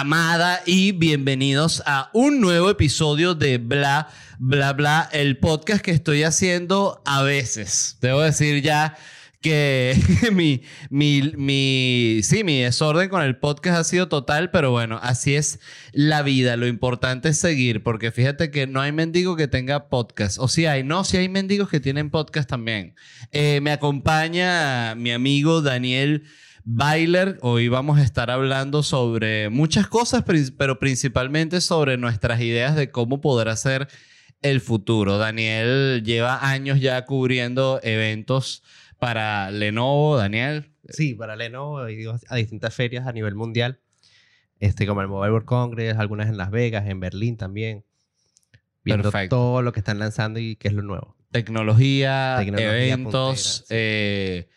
amada y bienvenidos a un nuevo episodio de Bla, Bla, Bla, el podcast que estoy haciendo a veces. Debo decir ya que mi, mi, mi, sí, mi desorden con el podcast ha sido total, pero bueno, así es la vida. Lo importante es seguir, porque fíjate que no hay mendigo que tenga podcast. O si hay, no, si hay mendigos que tienen podcast también. Eh, me acompaña mi amigo Daniel. Bailer, hoy vamos a estar hablando sobre muchas cosas, pero principalmente sobre nuestras ideas de cómo poder hacer el futuro. Daniel lleva años ya cubriendo eventos para Lenovo, Daniel. Sí, para Lenovo, a distintas ferias a nivel mundial, este, como el Mobile World Congress, algunas en Las Vegas, en Berlín también, viendo todo lo que están lanzando y qué es lo nuevo. Tecnología, eventos, eh,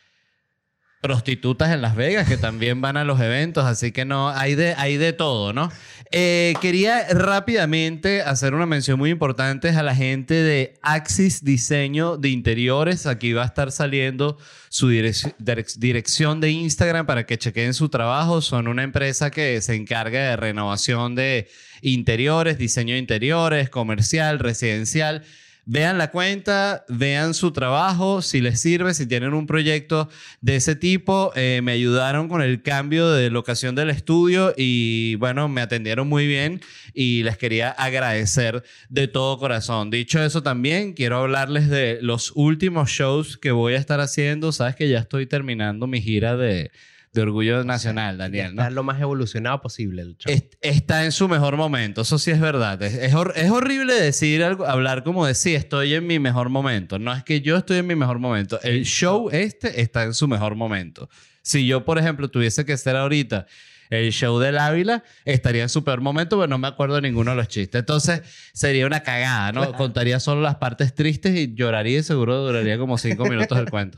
prostitutas en Las Vegas que también van a los eventos, así que no, hay de, hay de todo, ¿no? Eh, quería rápidamente hacer una mención muy importante a la gente de Axis Diseño de Interiores. Aquí va a estar saliendo su dirección de Instagram para que chequen su trabajo. Son una empresa que se encarga de renovación de interiores, diseño de interiores, comercial, residencial. Vean la cuenta, vean su trabajo, si les sirve, si tienen un proyecto de ese tipo. Eh, me ayudaron con el cambio de locación del estudio y bueno, me atendieron muy bien y les quería agradecer de todo corazón. Dicho eso también, quiero hablarles de los últimos shows que voy a estar haciendo. Sabes que ya estoy terminando mi gira de de orgullo nacional, Daniel. Está lo más evolucionado posible el está en su mejor momento, eso sí es verdad. Es, es, horrible decir algo, hablar como de sí, estoy en mi mejor momento. No es que yo estoy en mi mejor momento. El show este está en su mejor momento. Si yo, por ejemplo, tuviese que ser ahorita el show del Ávila estaría en super momento, pero no me acuerdo de ninguno de los chistes. Entonces sería una cagada, ¿no? Contaría solo las partes tristes y lloraría y seguro duraría como cinco minutos el cuento.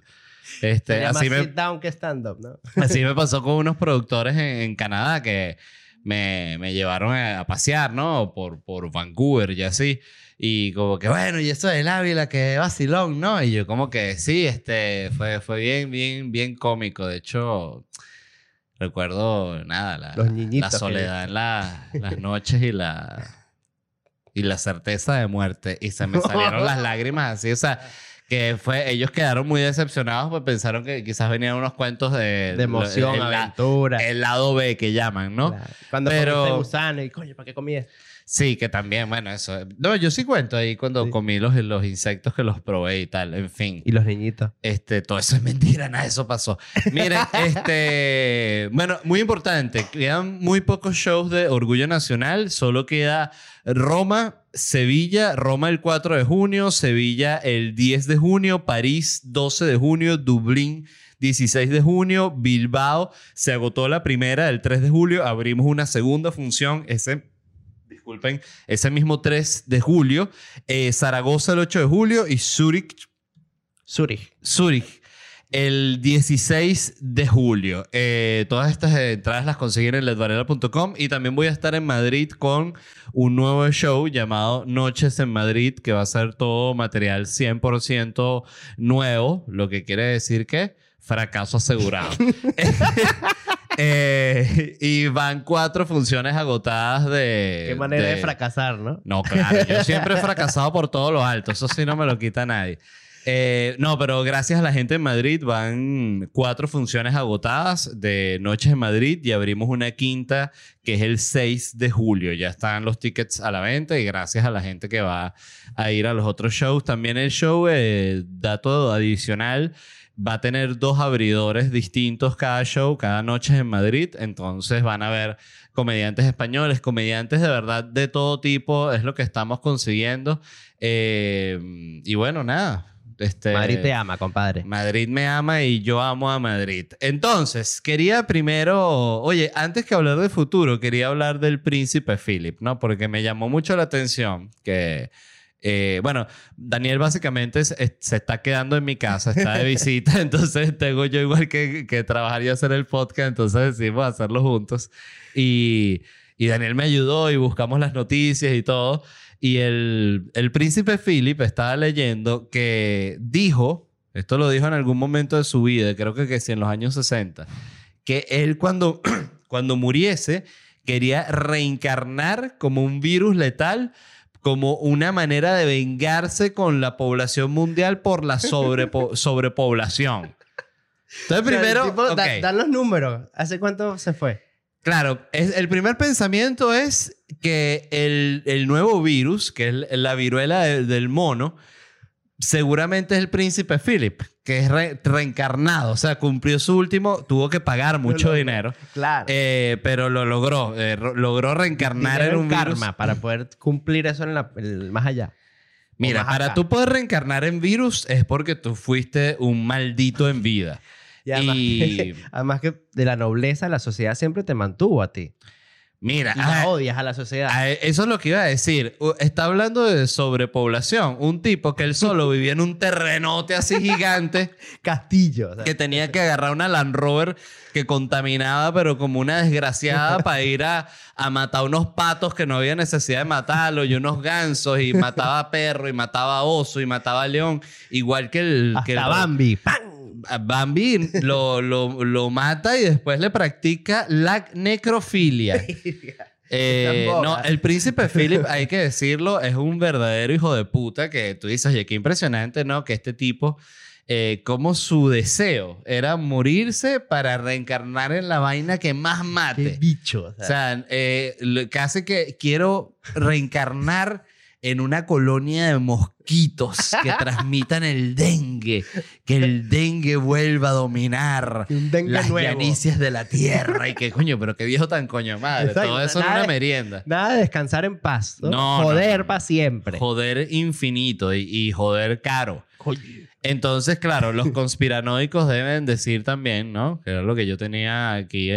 Este, así me, down que stand up, ¿no? así me pasó con unos productores en, Canadá que me, me, llevaron a, pasear, ¿no? Por, por Vancouver y así. Y como que, bueno, y eso del Ávila, que vacilón, ¿no? Y yo como que sí, este, fue, fue bien, bien, bien cómico. De hecho, recuerdo, nada, la, la soledad en las noches y la, y la certeza de muerte. Y se me salieron las lágrimas así, o sea que fue, ellos quedaron muy decepcionados pues pensaron que quizás venían unos cuentos de... De emoción, aventura. el lado B que llaman, ¿no? Cuando Pero, gusano y coño, ¿para qué comí esto? Sí, que también, bueno, eso. No, yo sí cuento ahí cuando comí los, los insectos que los probé y tal, en fin. Y los niñitos. Este, todo eso es mentira, nada eso pasó. Miren, este, bueno, muy importante, quedan muy pocos shows de Orgullo Nacional, solo queda Roma, Sevilla, Roma el 4 de junio, Sevilla el 10 de junio, París 12 de junio, Dublín 16 de junio, Bilbao se agotó la primera el 3 de julio, abrimos una segunda función ese disculpen, ese mismo 3 de julio, eh, Zaragoza el 8 de julio y Zurich Zurich. Zurich el 16 de julio. Eh, todas estas entradas las consiguen en ledvarela.com y también voy a estar en Madrid con un nuevo show llamado Noches en Madrid, que va a ser todo material 100% nuevo, lo que quiere decir que fracaso asegurado. Eh, y van cuatro funciones agotadas de... Qué manera de, de fracasar, ¿no? No, claro. Yo siempre he fracasado por todo lo alto. Eso sí no me lo quita nadie. Eh, no, pero gracias a la gente en Madrid van cuatro funciones agotadas de Noches en Madrid y abrimos una quinta que es el 6 de julio. Ya están los tickets a la venta y gracias a la gente que va a ir a los otros shows. También el show, eh, dato adicional, va a tener dos abridores distintos cada show, cada noche en Madrid. Entonces van a ver comediantes españoles, comediantes de verdad de todo tipo, es lo que estamos consiguiendo. Eh, y bueno, nada, este, Madrid te ama, compadre. Madrid me ama y yo amo a Madrid. Entonces, quería primero, oye, antes que hablar del futuro, quería hablar del príncipe Philip, ¿no? Porque me llamó mucho la atención que, eh, bueno, Daniel básicamente se, está quedando en mi casa, está de visita, entonces tengo yo igual que, que trabajar y hacer el podcast, entonces decidimos hacerlo juntos. Y, y Daniel me ayudó y buscamos las noticias y todo. Y el, el príncipe Philip estaba leyendo que dijo, esto lo dijo en algún momento de su vida, creo que, que sí, en los años 60, que él cuando, cuando muriese quería reencarnar como un virus letal como una manera de vengarse con la población mundial por la sobrepoblación. Entonces, primero. dan los números. ¿Hace cuánto se fue? Claro, es, el primer pensamiento es que el, nuevo virus, que es la viruela del mono, seguramente es el príncipe Philip, que es reencarnado. O sea, cumplió su último, tuvo que pagar mucho dinero. Claro. Eh, pero lo logró. Eh, logró reencarnar en un karma para poder cumplir eso en la, más allá. Mira, para tú poder reencarnar en virus es porque tú fuiste un maldito en vida. Y además, que de la nobleza la sociedad siempre te mantuvo a ti. Mira, y odias a la sociedad. eso es lo que iba a decir. Está hablando de sobrepoblación. Un tipo que él solo vivía en un terrenote así gigante. Castillo. que tenía que agarrar una Land Rover que contaminaba, pero como una desgraciada para ir a, a, matar unos patos que no había necesidad de matarlos y unos gansos y mataba perro y mataba oso y mataba león. Igual que el... Hasta que el, Bambi. Bambi lo, lo, mata y después le practica la necrofilia. Eh, no, el príncipe Philip, hay que decirlo, es un verdadero hijo de puta que tú dices, oye, qué impresionante, ¿no? Que este tipo, eh, como su deseo era morirse para reencarnar en la vaina que más mate. Qué bicho. O sea, eh, casi que quiero reencarnar en una colonia de mosquitos que transmitan el dengue, que el dengue vuelva a dominar las llanicias de la tierra y que coño, pero qué viejo tan coño madre, todo eso es una merienda. Nada de descansar en paz, ¿no? joder para siempre. Joder infinito y, joder caro. Entonces, claro, los conspiranoicos deben decir también, ¿no? Que era lo que yo tenía aquí,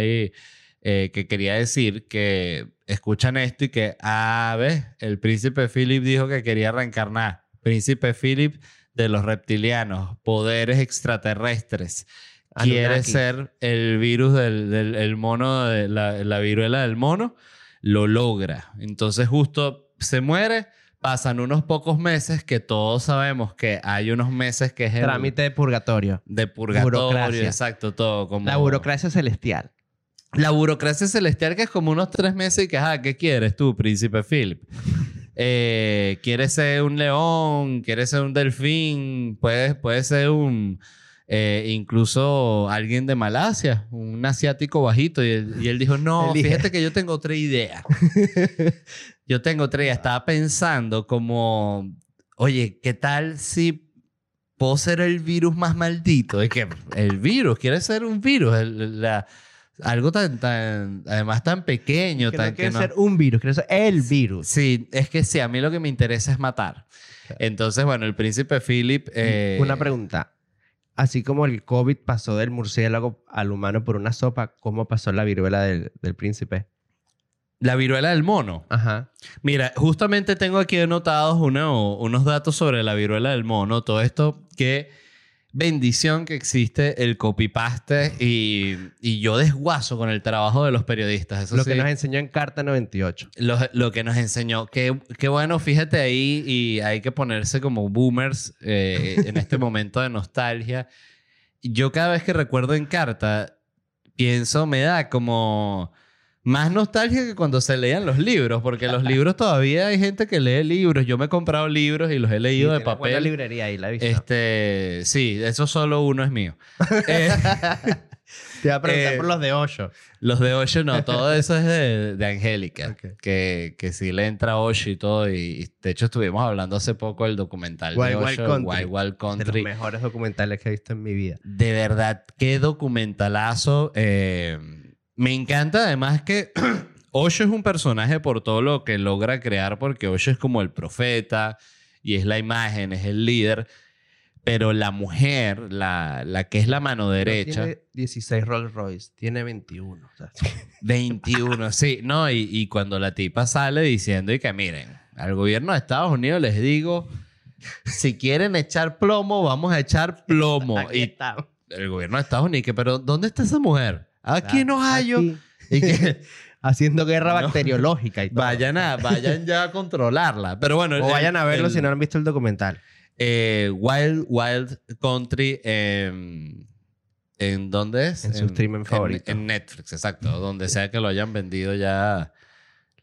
eh, que quería decir, que escuchan esto y que, ah, ves, el príncipe Philip dijo que quería reencarnar. Príncipe Philip de los reptilianos, poderes extraterrestres. Quiere ser el virus del, mono, de la, viruela del mono, lo logra. Entonces justo se muere, pasan unos pocos meses que todos sabemos que hay unos meses que es el... Trámite de purgatorio. De purgatorio, exacto, todo como... La burocracia celestial. La burocracia celestial que es como unos tres meses y que, ah, ¿qué quieres tú, príncipe Philip? Eh, ¿Quieres ser un león? ¿Quieres ser un delfín? Puede, puede ser un... Eh, incluso alguien de Malasia, un asiático bajito, y él, dijo, no, fíjate que yo tengo otra idea. yo tengo otra idea. Estaba pensando como, oye, ¿qué tal si puedo ser el virus más maldito? Es que el virus, quiere ser un virus. la, algo tan, tan, además tan pequeño. Que tan, no quiere ser un virus, quiere ser el virus. Sí, es que sí, a mí lo que me interesa es matar. Entonces, bueno, el príncipe Philip... Eh, una pregunta. Así como el COVID pasó del murciélago al humano por una sopa, ¿cómo pasó la viruela del, del príncipe? La viruela del mono. Ajá. Mira, justamente tengo aquí anotados unos datos sobre la viruela del mono. Todo esto que bendición que existe el copypaste y, y yo desguazo con el trabajo de los periodistas. lo que nos enseñó en Carta 98. Lo, lo que nos enseñó. Qué, qué, bueno, fíjate ahí y hay que ponerse como boomers eh, en este momento de nostalgia. Yo cada vez que recuerdo en Carta, pienso, me da como más nostalgia que cuando se leían los libros, porque los libros todavía hay gente que lee libros. Yo me he comprado libros y los he leído de papel. La librería ahí, la he visto. Este, sí, eso solo uno es mío. Eh, Te iba a preguntar eh, por los de Osho. Los de Osho no, todo eso es de, de Angélica. Que, que sí le entra Osho y todo. Y de hecho estuvimos hablando hace poco del documental de Osho, Wild Wild Country. De los mejores documentales que he visto en mi vida. De verdad, qué documentalazo. Eh, me encanta además que Osho es un personaje por todo lo que logra crear, porque Osho es como el profeta y es la imagen, es el líder. Pero la mujer, la, la que es la mano derecha. tiene 16 Rolls Royce, tiene 21. 21, sí. No, y, y, cuando la tipa sale diciendo y que miren, al gobierno de Estados Unidos les digo, si quieren echar plomo, vamos a echar plomo. y está. el gobierno de Estados Unidos, pero ¿dónde está esa mujer? Aquí en Ohio. Y que, haciendo guerra bacteriológica y todo. Vayan, a, vayan ya a controlarla. Pero bueno. O vayan a verlo si no han visto el documental. Eh, Wild Wild Country. Em, ¿En dónde es? En, su streaming favorito. En, Netflix, exacto. donde sea que lo hayan vendido ya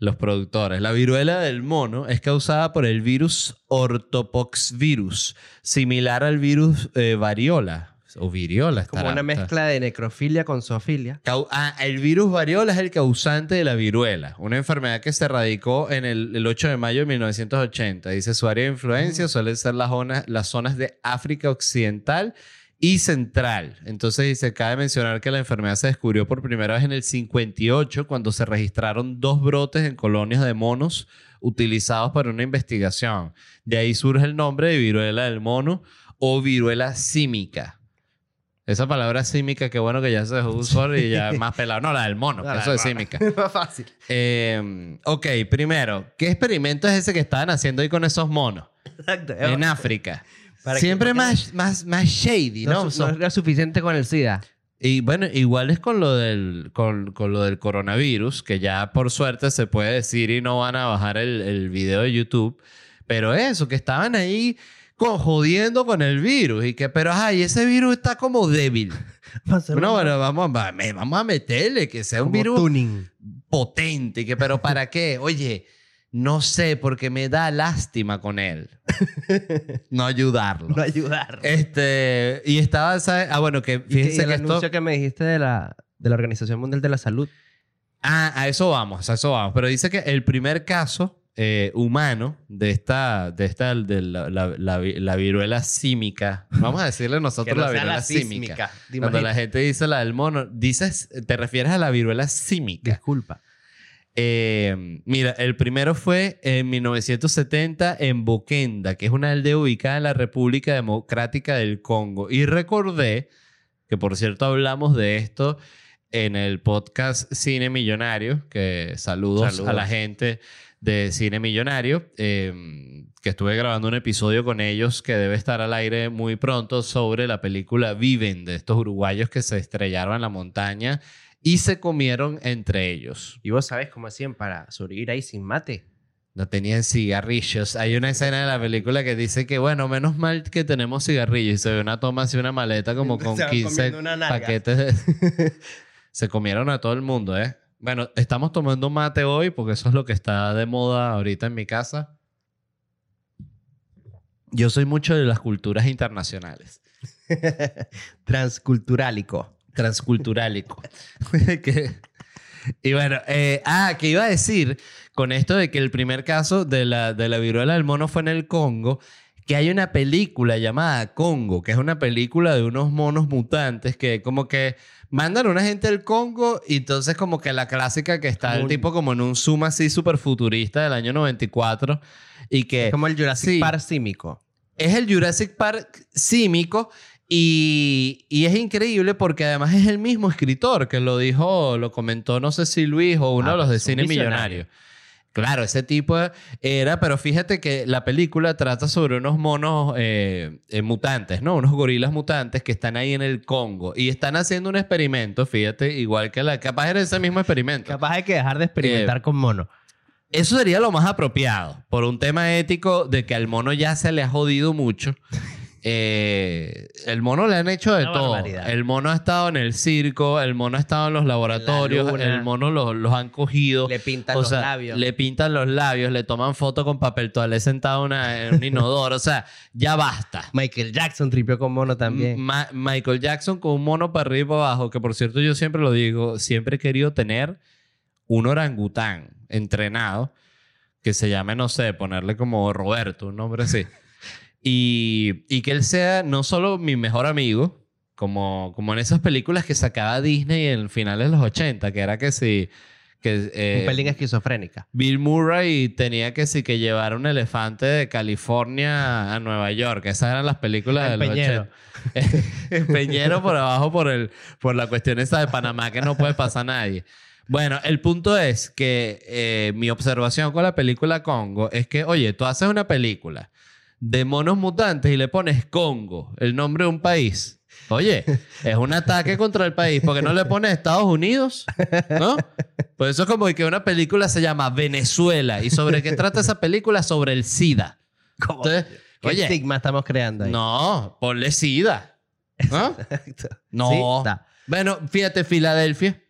los productores. La viruela del mono es causada por el virus ortopoxvirus, similar al virus eh, variola. O viriola. Como una mezcla de necrofilia con zoofilia. Ah, el virus variola es el causante de la viruela, una enfermedad que se radicó en el, 8 de mayo de 1980. Dice su área de influencia suelen ser las las zonas de África Occidental y central. Entonces dice, cabe mencionar que la enfermedad se descubrió por primera vez en el 58 cuando se registraron dos brotes en colonias de monos utilizados para una investigación. De ahí surge el nombre de viruela del mono o viruela símica. Esa palabra símica, qué bueno que ya se usó y ya más pelado. No, la del mono, eso es símica. más fácil. Eh, ok, primero, ¿qué experimento es ese que estaban haciendo ahí con esos monos? Exacto. En África. Siempre más, más, más shady, ¿no? No, era suficiente con el SIDA. Y bueno, igual es con lo, del, con, lo del coronavirus, que ya por suerte se puede decir y no van a bajar el, el video de YouTube. Pero eso, que estaban ahí con, jodiendo con el virus. Y que, pero ay, ese virus está como débil. no, bueno, vamos, vamos a meterle que sea un virus potente. Que, pero ¿para qué? Oye, no sé, porque me da lástima con él. no ayudarlo. No ayudarlo. Este, y estaba, ¿sabes? Ah, bueno, que fíjense que el anuncio que me dijiste de la, de la Organización Mundial de la Salud. Ah, a eso vamos, a eso vamos. Pero dice que el primer caso eh, humano de esta, de esta, de la, la, viruela símica. Vamos a decirle nosotros la viruela símica. Cuando la gente dice la del mono, dices, te refieres a la viruela símica. Disculpa. Eh, mira, el primero fue en 1970 en Bokenda, que es una aldea ubicada en la República Democrática del Congo. Y recordé que, por cierto, hablamos de esto en el podcast Cine Millonario, que saludos, a la gente de Cine Millonario, em, que estuve grabando un episodio con ellos que debe estar al aire muy pronto sobre la película Viven, de estos uruguayos que se estrellaron en la montaña y se comieron entre ellos. ¿Y vos sabés cómo hacían para sobrevivir ahí sin mate? No tenían cigarrillos. Hay una escena de la película que dice que, bueno, menos mal que tenemos cigarrillos. Y se ve una toma así, una maleta como con 15 paquetes. se comieron a todo el mundo, ¿eh? Bueno, estamos tomando mate hoy porque eso es lo que está de moda ahorita en mi casa. Yo soy mucho de las culturas internacionales. Transculturálico transculturálico. y bueno, eh, ah, que iba a decir con esto de que el primer caso de la, de la viruela del mono fue en el Congo, que hay una película llamada Congo, que es una película de unos monos mutantes que como que mandan a una gente al Congo y entonces como que la clásica que está el tipo como en un zoom así súper futurista del año 94 y que... Es como el Jurassic Park símico. Es el Jurassic Park símico y, es increíble porque además es el mismo escritor que lo dijo, lo comentó, no sé si Luis o uno de ah, los de Cine Millonario. Claro, ese tipo era, pero fíjate que la película trata sobre unos monos eh, eh, mutantes, ¿no? Unos gorilas mutantes que están ahí en el Congo y están haciendo un experimento, fíjate, igual que la. Capaz era ese mismo experimento. Capaz hay que dejar de experimentar eh, con monos. Eso sería lo más apropiado, por un tema ético de que al mono ya se le ha jodido mucho. Eh, el mono le han hecho de todo. El mono ha estado en el circo, el mono ha estado en los laboratorios, el mono los, han cogido. Le pintan los labios. Le pintan los labios, le toman foto con papel toalé sentado en un inodoro. o sea, ya basta. Michael Jackson tripió con mono también. Michael Jackson con un mono para arriba y para abajo, que por cierto yo siempre lo digo, siempre he querido tener un orangután entrenado que se llame, no sé, ponerle como Roberto, un nombre así. Y, y, que él sea no solo mi mejor amigo, como, como en esas películas que sacaba Disney en finales de los 80, que era que si... Que, eh, un pelín esquizofrénica. Bill Murray tenía que sí que llevar un elefante de California a Nueva York. Esas eran las películas de los 80. Peñero por abajo por, el, por la cuestión esa de Panamá que no puede pasar nadie. Bueno, el punto es que eh, mi observación con la película Congo es que, oye, tú haces una película de monos mutantes y le pones Congo, el nombre de un país. Oye, es un ataque contra el país. porque no le pones Estados Unidos? ¿No? Pues eso es como que una película se llama Venezuela. ¿Y sobre qué trata esa película? Sobre el SIDA. ¿Qué estigma estamos creando ahí? No, ponle SIDA. ¿No? no. bueno, fíjate, Filadelfia.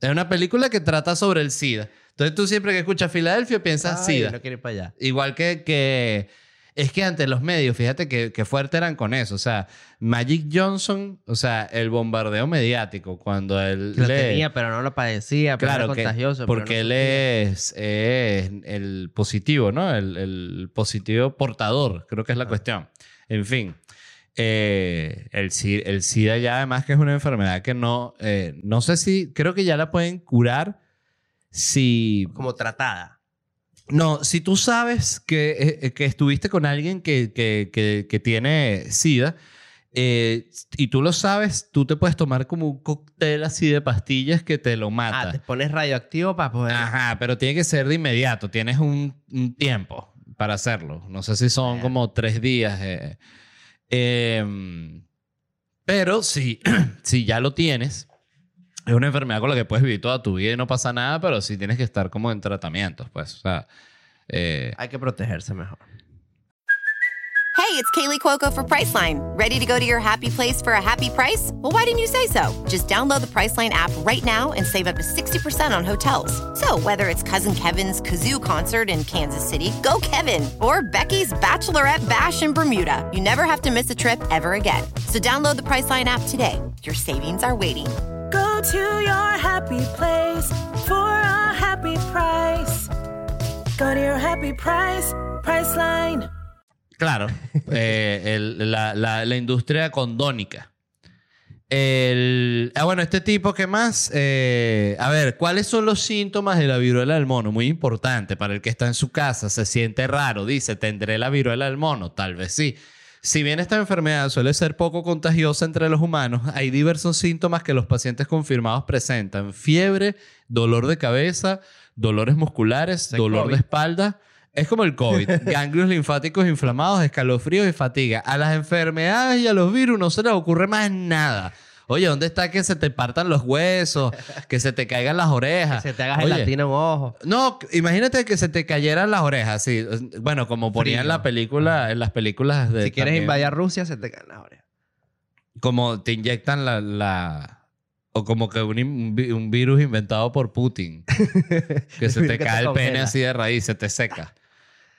Es una película que trata sobre el SIDA. Entonces tú siempre que escuchas Filadelfia piensas SIDA. No quiere ir para allá. Igual que, que es que ante los medios, fíjate que, que, fuerte eran con eso. O sea, Magic Johnson, o sea, el bombardeo mediático, cuando él. Lo tenía, pero no lo padecía, pero claro, era contagioso. porque él es, el positivo, ¿no? El, positivo portador, creo que es la ah. cuestión. En fin. Eh, el, el SIDA ya además que es una enfermedad que no, eh, no sé si, creo que ya la pueden curar si... Como tratada. No, si tú sabes que, eh, que estuviste con alguien que, que, que, tiene SIDA y tú lo sabes, tú te puedes tomar como un cóctel así de pastillas que te lo mata. Ah, te pones radioactivo para poder... Ajá, pero tiene que ser de inmediato. Tienes un, un tiempo para hacerlo. No sé si son como tres días. Em, pero si, si ya lo tienes, es una enfermedad con la que puedes vivir toda tu vida y no pasa nada, pero sí tienes que estar como en tratamientos, pues. O sea, eh, Hay que protegerse mejor. Hey, it's Kaylee Cuoco for Priceline. Ready to go to your happy place for a happy price? Well, why didn't you say so? Just download the Priceline app right now and save up to 60% on hotels. So, whether it's Cousin Kevin's Kazoo concert in Kansas City, go Kevin, or Becky's Bachelorette Bash in Bermuda, you never have to miss a trip ever again. So, download the Priceline app today. Your savings are waiting. Go to your happy place for a happy price. Go to your happy price, Priceline. Claro, eh, la, industria condónica. El, ah, bueno, este tipo, ¿qué más? Eh, a ver, ¿cuáles son los síntomas de la viruela del mono? Muy importante para el que está en su casa, se siente raro, dice, ¿tendré la viruela del mono? Tal vez sí. Si bien esta enfermedad suele ser poco contagiosa entre los humanos, hay diversos síntomas que los pacientes confirmados presentan. Fiebre, dolor de cabeza, dolores musculares, dolor de espalda es como el COVID. Ganglios linfáticos inflamados, escalofríos y fatiga. A las enfermedades y a los virus no se les ocurre más nada. Oye, ¿dónde está que se te partan los huesos? Que se te caigan las orejas. Que se te haga gelatina en ojo. No, imagínate que se te cayeran las orejas, sí. Bueno, como ponían en la película, en las películas de. Si quieres invadir Rusia, se te caen las orejas. Como te inyectan la, o como que un, un, virus inventado por Putin. que se te cae el pene así de raíz, se te seca.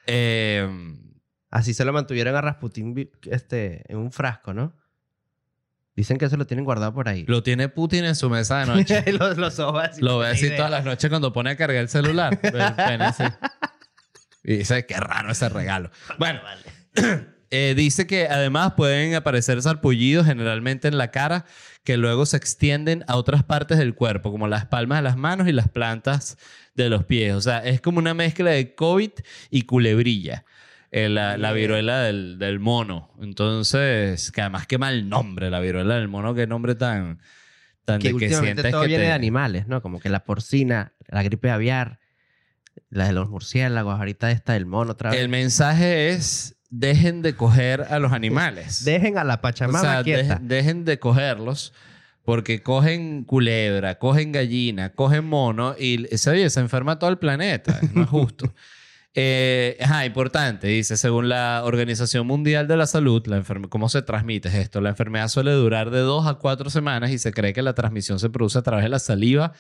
Em, así se lo mantuvieron a Rasputin este, en un frasco, ¿no? Dicen que eso lo tienen guardado por ahí. Lo tiene Putin en su mesa de noche. los, los ojos así. Lo ve así todas las noches cuando pone a cargar el celular. Y dice, qué raro ese regalo. Bueno, eh, dice que además pueden aparecer sarpullidos generalmente en la cara que luego se extienden a otras partes del cuerpo, como las palmas de las manos y las plantas de los pies. O sea, es como una mezcla de COVID y culebrilla. Eh, la, viruela del, mono. Entonces, que además qué mal nombre, la viruela del mono, qué nombre tan... tan que últimamente todo viene de animales, ¿no? Como que la porcina, la gripe aviar, la de los murciélagos, ahorita está el mono otra vez. El mensaje es dejen de coger a los animales. dejen a la Pachamama o sea, dejen de cogerlos porque cogen culebra, cogen gallina, cogen mono y se, se enferma todo el planeta. No es justo. eh, ajá, importante, dice, según la Organización Mundial de la Salud, la ¿cómo se transmite esto? La enfermedad suele durar de dos a cuatro semanas y se cree que la transmisión se produce a través de la saliva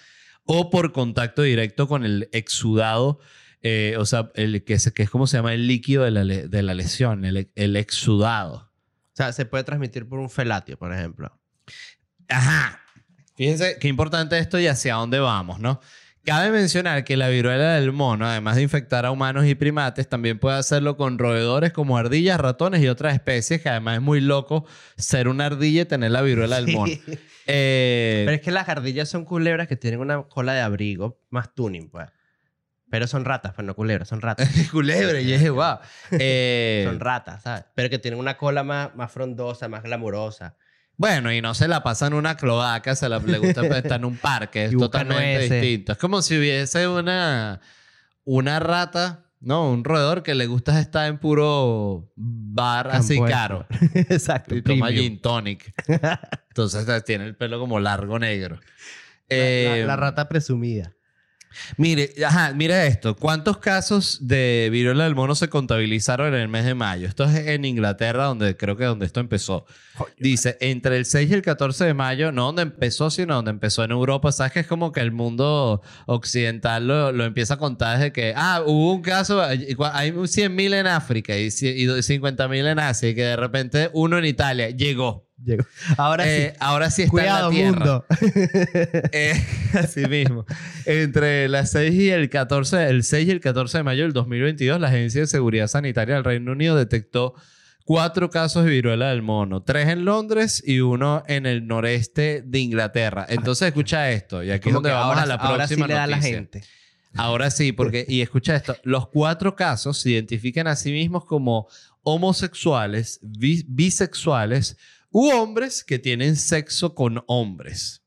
o por contacto directo con el exudado eh, o sea, el, que, es, que es como se llama el líquido de la, de la lesión, el, el, exudado. O sea, se puede transmitir por un felatio, por ejemplo. Ajá. Fíjense qué importante esto y hacia dónde vamos, ¿no? Cabe mencionar que la viruela del mono, además de infectar a humanos y primates, también puede hacerlo con roedores como ardillas, ratones y otras especies, que además es muy loco ser una ardilla y tener la viruela del mono. Eh, Pero es que las ardillas son culebras que tienen una cola de abrigo más tuning, pues. Pero son ratas, pues no culebras, son ratas. Culebra, y es guau. Eh, son ratas, ¿sabes? Pero que tienen una cola más, más frondosa, más glamurosa. Bueno, y no se la pasa en una cloaca, se la, le gusta estar en un parque, es totalmente distinto. Es como si hubiese una, una rata, ¿no? Un roedor que le gusta estar en puro bar así caro. Exacto. Y toma gin tonic. Entonces tiene el pelo como largo negro. la, la, eh, rata presumida. Mire, ajá, mira esto. ¿Cuántos casos de viruela del mono se contabilizaron en el mes de mayo? Esto es en Inglaterra, donde creo que donde esto empezó. Dice, entre el 6 y el 14 de mayo, no donde empezó, sino donde empezó en Europa. ¿Sabes que es como que el mundo occidental lo, empieza a contar desde que, ah, hubo un caso, hay 100.000 en África y 50.000 en Asia y que de repente uno en Italia llegó. Ahora sí. Eh, ahora sí está Cuidado, en la mundo. eh, así mismo. Entre las 6 y el 14, el 6 y el 14 de mayo del 2022, la Agencia de Seguridad Sanitaria del Reino Unido detectó cuatro casos de viruela del mono, tres en Londres y uno en el noreste de Inglaterra. Entonces, escucha esto, y aquí es donde vamos a la próxima ahora sí le da la gente. Ahora sí, porque, y escucha esto, los cuatro casos se identifican a sí mismos como homosexuales, bisexuales u hombres que tienen sexo con hombres.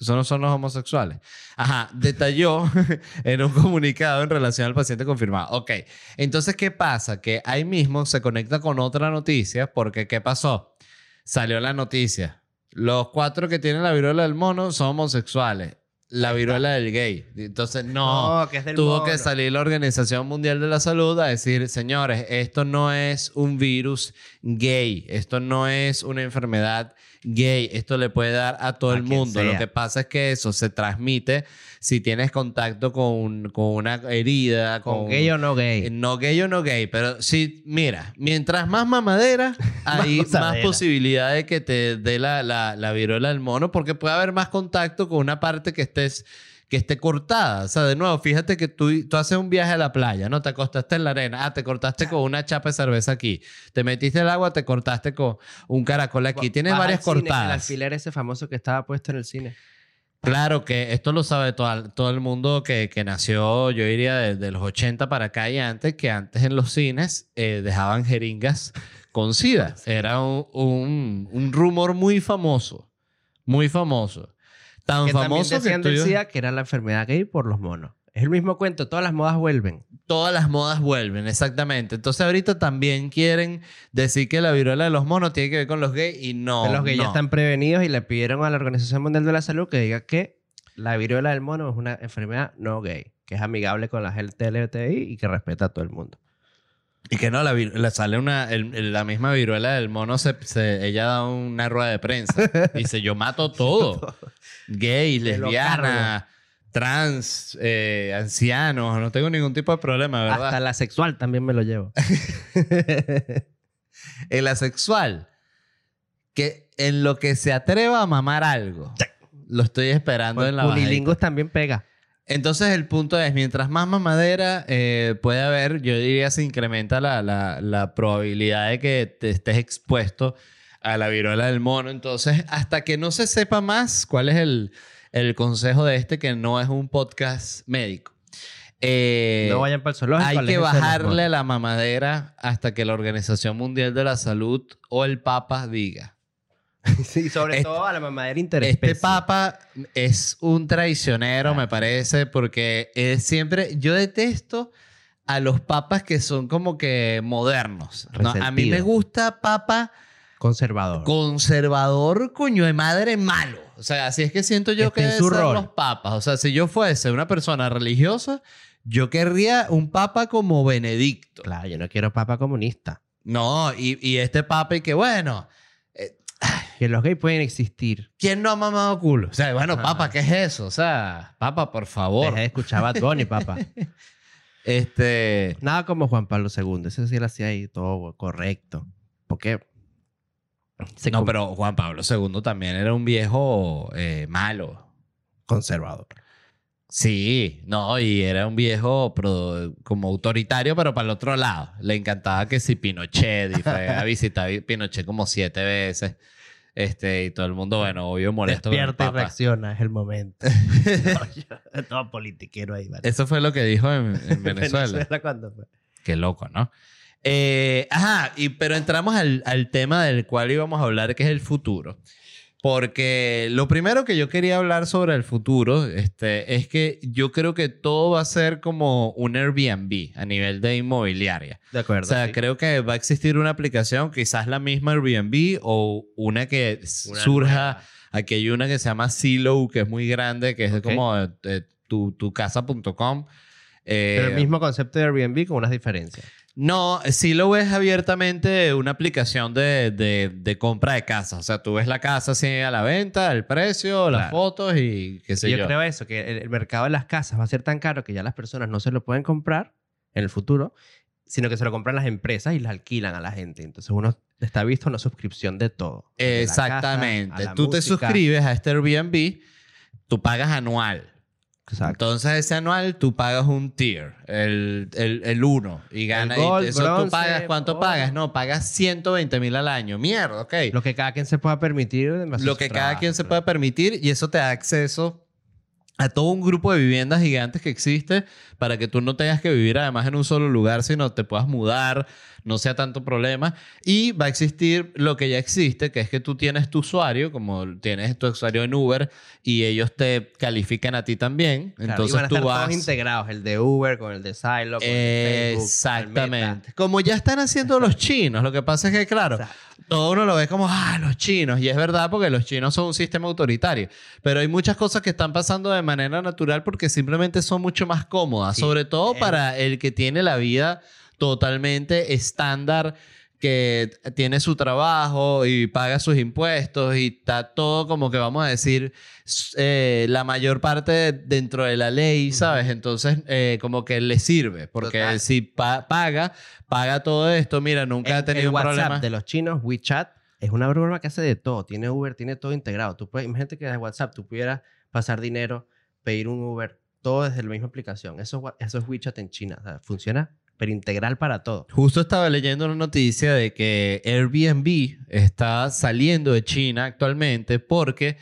Eso no son los homosexuales. Ajá, detalló en un comunicado en relación al paciente confirmado. Ok, entonces, ¿qué pasa? Que ahí mismo se conecta con otra noticia, porque ¿qué pasó? Salió la noticia. Los cuatro que tienen la viruela del mono son homosexuales la viruela del gay. Entonces, no, tuvo que salir la Organización Mundial de la Salud a decir, señores, esto no es un virus gay, esto no es una enfermedad gay, esto le puede dar a todo el mundo. Lo que pasa es que eso se transmite si tienes contacto con, con una herida. Con, gay o no gay. Eh, no gay o no gay, pero sí, mira, mientras más mamadera, hay más, posibilidad de que te dé la, la, la viruela del mono, porque puede haber más contacto con una parte que estés que esté cortada. O sea, de nuevo, fíjate que tú, tú haces un viaje a la playa, ¿no? Te acostaste en la arena, ah, te cortaste con una chapa de cerveza aquí, te metiste el agua, te cortaste con un caracol aquí. Tienes varias cortadas. el alfiler ese famoso que estaba puesto en el cine. Claro que esto lo sabe todo, todo el mundo que, que nació, yo diría, desde los 80 para acá y antes, que antes en los cines eh, dejaban jeringas con SIDA. Era un, un, rumor muy famoso, muy famoso. Tan famoso también decían que SIDA que era la enfermedad gay por los monos. Es el mismo cuento, todas las modas vuelven. Todas las modas vuelven, exactamente. Entonces ahorita también quieren decir que la viruela de los monos tiene que ver con los gays y no. los gays ya están prevenidos y le pidieron a la Organización Mundial de la Salud que diga que la viruela del mono es una enfermedad no gay, que es amigable con la gente LGTBI y que respeta a todo el mundo. Y que no, la, sale una, la misma viruela del mono, se, ella da una rueda de prensa. Dice, yo mato todo. Gay, lesbiana, trans, eh, ancianos, no tengo ningún tipo de problema, ¿verdad? Hasta la sexual también me lo llevo. el asexual, que en lo que se atreva a mamar algo, lo estoy esperando en la Unilingos también pega. Entonces el punto es, mientras más mamadera eh, puede haber, yo diría se incrementa la, la, probabilidad de que te estés expuesto a la viruela del mono. Entonces, hasta que no se sepa más cuál es el, el consejo de este que no es un podcast médico. Eh, no vayan para el zoológico. Hay que bajarle la mamadera hasta que la Organización Mundial de la Salud o el Papa diga. sí, sobre todo a la mamadera interespecie. Este Papa es un traicionero, me parece, porque es siempre. Yo detesto a los papas que son como que modernos. A mí me gusta Papa Conservador. Conservador, coño de madre malo. O sea, así es que siento yo que ser los papas. O sea, si yo fuese una persona religiosa, yo querría un papa como Benedicto. Claro, yo no quiero papa comunista. No, y, este papa y que bueno... Que los gays pueden existir. ¿Quién no ha mamado culo? O sea, bueno, papa, ¿qué es eso? O sea, papa, por favor. Deja de escuchar a Tony, papa. este... Nada como Juan Pablo II. Ese sí lo hacía ahí todo correcto. Porque no, pero Juan Pablo II también era un viejo eh, malo. Conservador. Sí, no, y era un viejo como autoritario, pero para el otro lado. Le encantaba que si Pinochet, y fue a visitar Pinochet como siete veces. Este, y todo el mundo, bueno, obvio molesto. Despierta y reacciona, es el momento. todo politiquero ahí, ¿vale? Eso fue lo que dijo en, Venezuela. ¿Venezuela cuándo fue? Qué loco, ¿no? Eh, ajá, y, pero entramos al, al, tema del cual íbamos a hablar, que es el futuro. Porque lo primero que yo quería hablar sobre el futuro este, es que yo creo que todo va a ser como un Airbnb a nivel de inmobiliaria. De acuerdo. O sea, creo que va a existir una aplicación, quizás la misma Airbnb o una que surja. Aquí hay una que se llama Silo, que es muy grande, que es como tu, tu Pero el mismo concepto de Airbnb con unas diferencias. No, sí lo ves abiertamente una aplicación de, de, compra de casa. O sea, tú ves la casa así a la venta, el precio, las fotos y qué sé yo. Yo creo eso, que el, mercado de las casas va a ser tan caro que ya las personas no se lo pueden comprar en el futuro, sino que se lo compran las empresas y las alquilan a la gente. Entonces uno está visto una suscripción de todo. Exactamente. tú te suscribes a este Airbnb, tú pagas anual. Entonces, ese anual tú pagas un tier, el, el, uno, y ganas. Eso tú pagas, ¿cuánto pagas? No, pagas 120 mil al año. Mierda, ok. Lo que cada quien se pueda permitir. Lo que cada quien se pueda permitir, y eso te da acceso a todo un grupo de viviendas gigantes que existe para que tú no tengas que vivir además en un solo lugar, sino te puedas mudar, no sea tanto problema. Y va a existir lo que ya existe, que es que tú tienes tu usuario, como tienes tu usuario en Uber, y ellos te califican a ti también. Entonces tú vas... todos integrados, el de Uber con el de Silo, con el de Facebook, Exactamente. Como ya están haciendo los chinos, lo que pasa es que, claro, todo uno lo ve como, ah, los chinos. Y es verdad porque los chinos son un sistema autoritario. Pero hay muchas cosas que están pasando de manera natural porque simplemente son mucho más cómodas. Sobre todo para el que tiene la vida totalmente estándar que tiene su trabajo y paga sus impuestos y está todo como que vamos a decir eh, la mayor parte dentro de la ley, ¿sabes? Entonces eh, como que le sirve porque si paga, paga todo esto, mira, nunca ha tenido un WhatsApp problema. de los chinos, WeChat, es una broma que hace de todo, tiene Uber, tiene todo integrado. Tú puedes, imagínate que desde WhatsApp tú pudieras pasar dinero, pedir un Uber, todo desde la misma aplicación. Eso, eso es WeChat en China, funciona pero integral para todo. Justo estaba leyendo una noticia de que Airbnb está saliendo de China actualmente porque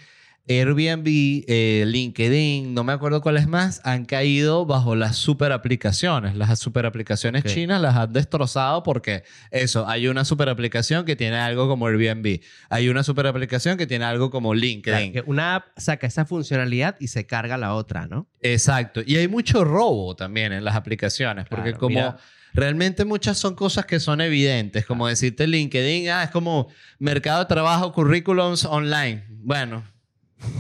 Airbnb, eh, LinkedIn, no me acuerdo cuáles más, han caído bajo las super aplicaciones. Las super aplicaciones chinas las han destrozado porque eso, hay una super aplicación que tiene algo como Airbnb. Hay una super aplicación que tiene algo como LinkedIn. una app saca esa funcionalidad y se carga la otra, ¿no? Exacto. Y hay mucho robo también en las aplicaciones porque como... Realmente muchas son cosas que son evidentes, como decirte LinkedIn, ah, es como mercado de trabajo, currículums online. Bueno,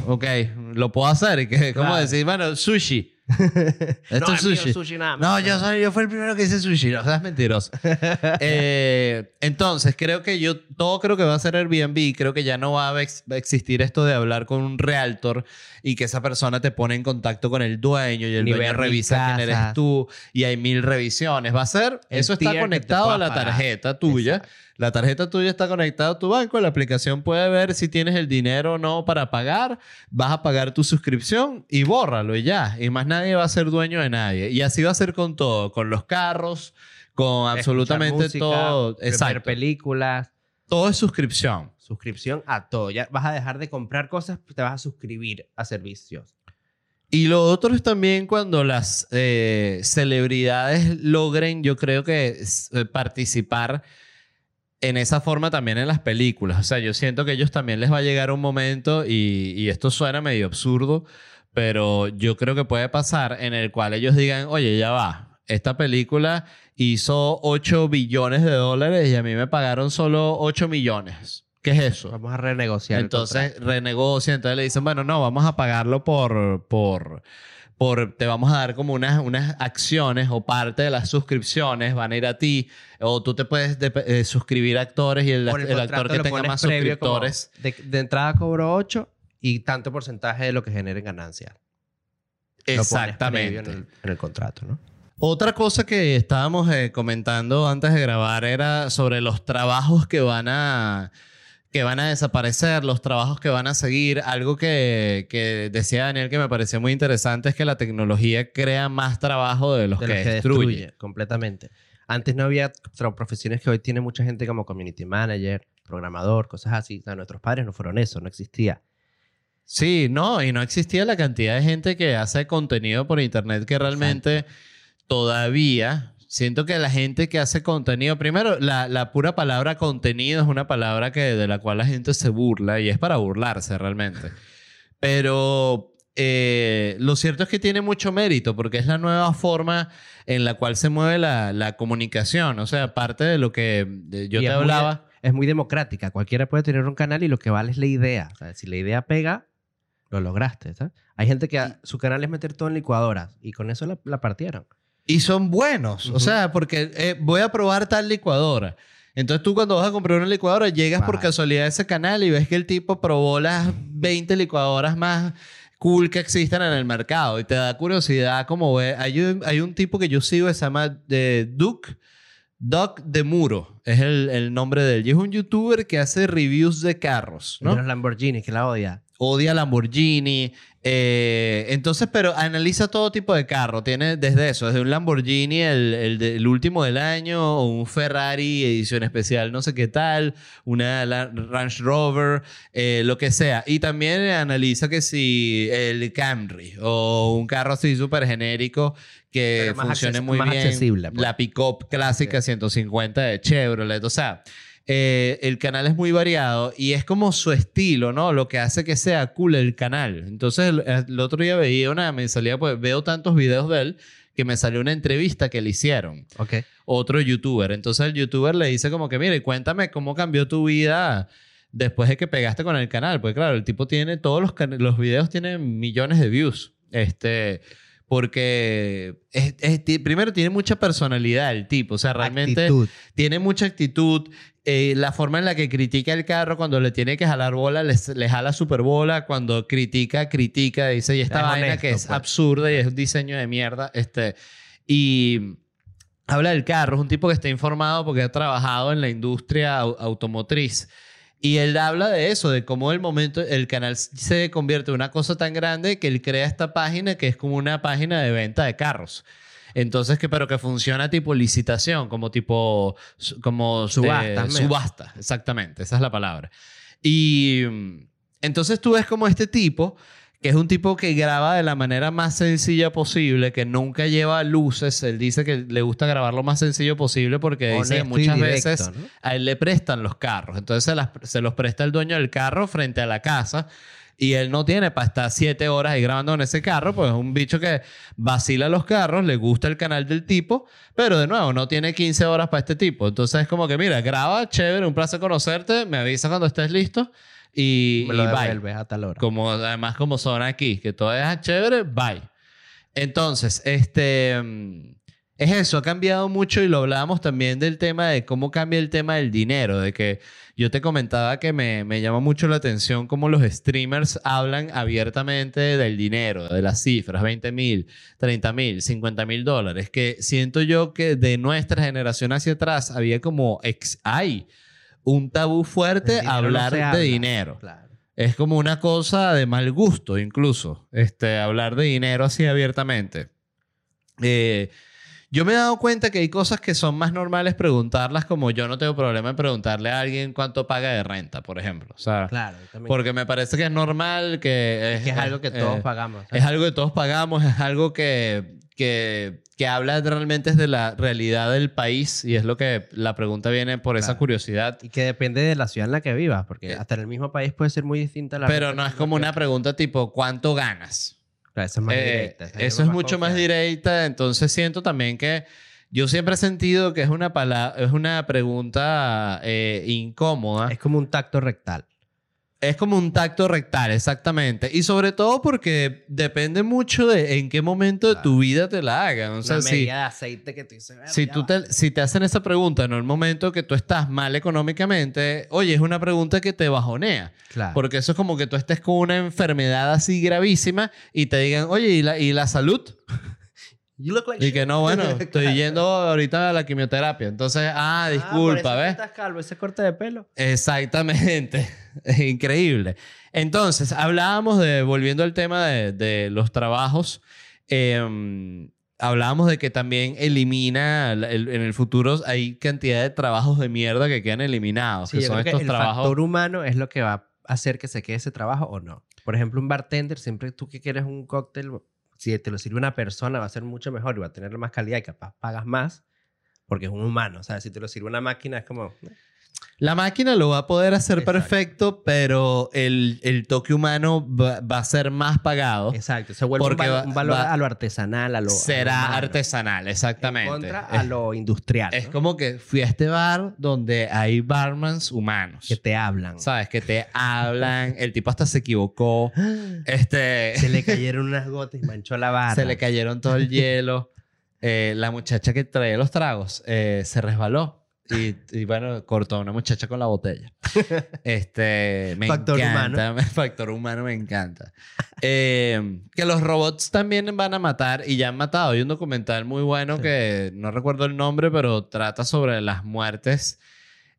ok, lo puedo hacer. ¿Cómo decir? Bueno, sushi. Esto es sushi. no, yo, soy, yo fui el primero que hice sushi. No seas mentiroso. Eh, entonces, creo que yo, todo creo que va a ser Airbnb. Creo que ya no va a, existir esto de hablar con un realtor y que esa persona te pone en contacto con el dueño y el dueño revisa quién eres tú y hay mil revisiones. Va a ser, eso está conectado a la tarjeta tuya. La tarjeta tuya está conectada a tu banco, la aplicación puede ver si tienes el dinero o no para pagar, vas a pagar tu suscripción y bórralo y ya. Y más nadie va a ser dueño de nadie. Y así va a ser con todo, con los carros, con absolutamente todo. Exacto. películas. Todo es suscripción. Suscripción a todo. Ya vas a dejar de comprar cosas, te vas a suscribir a servicios. Y lo otro es también cuando las eh, celebridades logren, yo creo que eh, participar en esa forma también en las películas. O sea, yo siento que ellos también les va a llegar un momento, y, esto suena medio absurdo, pero yo creo que puede pasar en el cual ellos digan, oye, ya va, esta película hizo 8 billones de dólares y a mí me pagaron solo 8 millones. ¿Qué es eso? Vamos a renegociar. Entonces renegocian, entonces le dicen, bueno, no, vamos a pagarlo por, por, por, te vamos a dar como unas, unas acciones o parte de las suscripciones van a ir a ti, o tú te puedes eh, suscribir a actores y el, actor que tenga más suscriptores. De, entrada cobro 8 y tanto porcentaje de lo que genere ganancia. Exactamente. En el, contrato, ¿no? Otra cosa que estábamos eh, comentando antes de grabar era sobre los trabajos que van a que van a desaparecer, los trabajos que van a seguir. Algo que, que, decía Daniel que me pareció muy interesante es que la tecnología crea más trabajo de los, que, destruye. Completamente. Antes no había profesiones que hoy tiene mucha gente como community manager, programador, cosas así. O nuestros padres no fueron eso, no existía. Sí, no, y no existía la cantidad de gente que hace contenido por internet que realmente todavía Siento que la gente que hace contenido, primero, la, pura palabra contenido es una palabra que, de la cual la gente se burla y es para burlarse realmente. Pero eh, lo cierto es que tiene mucho mérito porque es la nueva forma en la cual se mueve la, comunicación. O sea, parte de lo que yo te hablaba. es muy democrática. Cualquiera puede tener un canal y lo que vale es la idea. O sea, si la idea pega, Lo lograste, ¿sabes? Hay gente que su canal es meter todo en licuadoras y con eso la, la partieron. Y son buenos. O Ujú. sea, porque eh, voy a probar tal licuadora. Entonces tú cuando vas a comprar una licuadora llegas por Vale. casualidad a ese canal y ves que el tipo probó las 20 licuadoras más cool que existen en el mercado y te da curiosidad como ve. Hay un, hay un tipo que yo sigo se llama eh, Duke. Doc de Muro es el, el nombre de él. Y es un youtuber que hace reviews de carros, De ¿no? los Lamborghini, que la odia. Odia Lamborghini. eh, entonces, pero analiza todo tipo de carro. Tiene desde eso, desde un Lamborghini, el, el, de- el último del año, o un Ferrari edición especial, no sé qué tal, una Range Rover, eh, lo que sea. Y también analiza que si el Camry o un carro así súper genérico que funcione muy más bien. accesible, pues. La pick-up clásica 150 de Chevrolet. O sea, eh, el canal es muy variado y es como su estilo, ¿no? Lo que hace que sea cool el canal. Entonces, el, el otro día veía una, me salía, pues veo tantos videos de él que me salió una entrevista que le hicieron. Ok. Otro youtuber. Entonces, el youtuber le dice como que, mire, cuéntame cómo cambió tu vida después de que pegaste con el canal. Pues claro, el tipo tiene, todos los, los videos tienen millones de views. Este... Porque es- es- ti- primero tiene mucha personalidad el tipo, o sea, realmente Actitud. tiene mucha actitud. eh, la forma en la que critica el carro, cuando le tiene que jalar bola, le, jala super bola. Cuando critica, critica. Dice, y esta Es vaina honesto, que es pues. absurda y es un diseño de mierda. Este, y habla del carro. Es un tipo que está informado porque ha trabajado en la industria au- automotriz. Y él habla de eso, de cómo el momento, el canal se convierte en una cosa tan grande que él crea esta página que es como una página de venta de carros. Entonces, que, pero que funciona tipo licitación, como tipo, como Subasta, subasta, exactamente, esa es la palabra. Y mm, entonces tú ves como este tipo, que es un tipo que graba de la manera más sencilla posible, que nunca lleva luces, él dice que le gusta grabar lo más sencillo posible porque dice que muchas directo, veces ¿no? a él le prestan los carros. Entonces se, las- se los presta el dueño del carro frente a la casa. Y él no tiene para estar siete horas ahí grabando en ese carro, pues es un bicho que vacila los carros, le gusta el canal del tipo, pero de nuevo, no tiene 15 horas para este tipo. Entonces es como que, mira, graba, chévere, un placer conocerte, me avisa cuando estés listo y, Me lo y bye. a tal hora. Como, además, como son aquí, que todo es chévere, bye. Entonces, este. mm, Es eso, ha cambiado mucho y lo hablábamos también del tema de cómo cambia el tema del dinero, de que yo te comentaba que me, me llama mucho la atención cómo los streamers hablan abiertamente del dinero, de las cifras, 20 mil, 30 mil, 50 mil dólares, que siento yo que de nuestra generación hacia atrás había como, ex, hay un tabú fuerte no hablar de habla. dinero. Claro. Es como una cosa de mal gusto, incluso, este, hablar de dinero así abiertamente. Eh, yo me he dado cuenta que hay cosas que son más normales preguntarlas, como yo no tengo problema en preguntarle a alguien cuánto paga de renta, por ejemplo. O sea, Claro. porque me parece que es normal, que es, que es algo que todos eh, pagamos. es algo que todos pagamos, es algo que, que, que habla realmente de la realidad del país y es lo que la pregunta viene por esa Claro. curiosidad. Y que depende de la ciudad en la que vivas, porque Eh, hasta en el mismo país puede ser muy distinta la Pero no es como una pregunta tipo, ¿cuánto ganas? Claro, eso es más Eh, directa. esa eso es mucho más directa, entonces siento también que yo siempre he sentido que es una, pala- es una pregunta eh, incómoda. Es como un tacto rectal. Es como un tacto rectal, exactamente. Y sobre todo porque depende mucho de en qué momento de tu vida te la hagan. O sea, una si, medida de aceite que tú dices, "Bueno, si, tú va". te, si te hacen esa pregunta en el momento que tú estás mal económicamente, oye, es una pregunta que te bajonea. Claro. Porque eso es como que tú estés con una enfermedad así gravísima y te digan, oye, ¿y la, y la salud? You look like Y shit. que no, bueno, estoy yendo ahorita a la quimioterapia. Entonces, ah, Ah, por disculpa, eso ¿ves? estás calvo, ese corte de pelo. Exactamente. Increíble. Entonces, hablábamos de, volviendo al tema de, de los trabajos, eh, hablábamos de que también elimina, el- en el futuro hay cantidad de trabajos de mierda que quedan eliminados, Sí, que yo son creo que estos el trabajos... factor humano es lo que va a hacer que se quede ese trabajo o no. Por ejemplo, un bartender, siempre tú que quieres un cóctel, si te lo sirve una persona, va a ser mucho mejor y va a tener más calidad y capaz pagas más porque es un humano. O sea, si te lo sirve una máquina, es como... La máquina lo va a poder hacer Exacto. perfecto, pero el, el toque humano va, va a ser más pagado. Exacto. Se vuelve un, Porque va- un valor va- a lo artesanal, a lo. a lo Será artesanal, exactamente. En contra es, a lo industrial. es ¿no? como que fui a este bar donde hay barmans humanos. que te hablan. ¿Sabes? Que te hablan. El tipo hasta se equivocó. Este. Se le cayeron unas gotas y manchó la barra. Se le cayeron todo el hielo. Eh, la muchacha que traía los tragos eh, se resbaló. Y, y, bueno, cortó a una muchacha con la botella. Este, me Factor encanta. Factor humano me encanta. Eh, que los robots también van a matar y ya han matado. Hay un documental muy bueno Sí. que no recuerdo el nombre, pero trata sobre las muertes.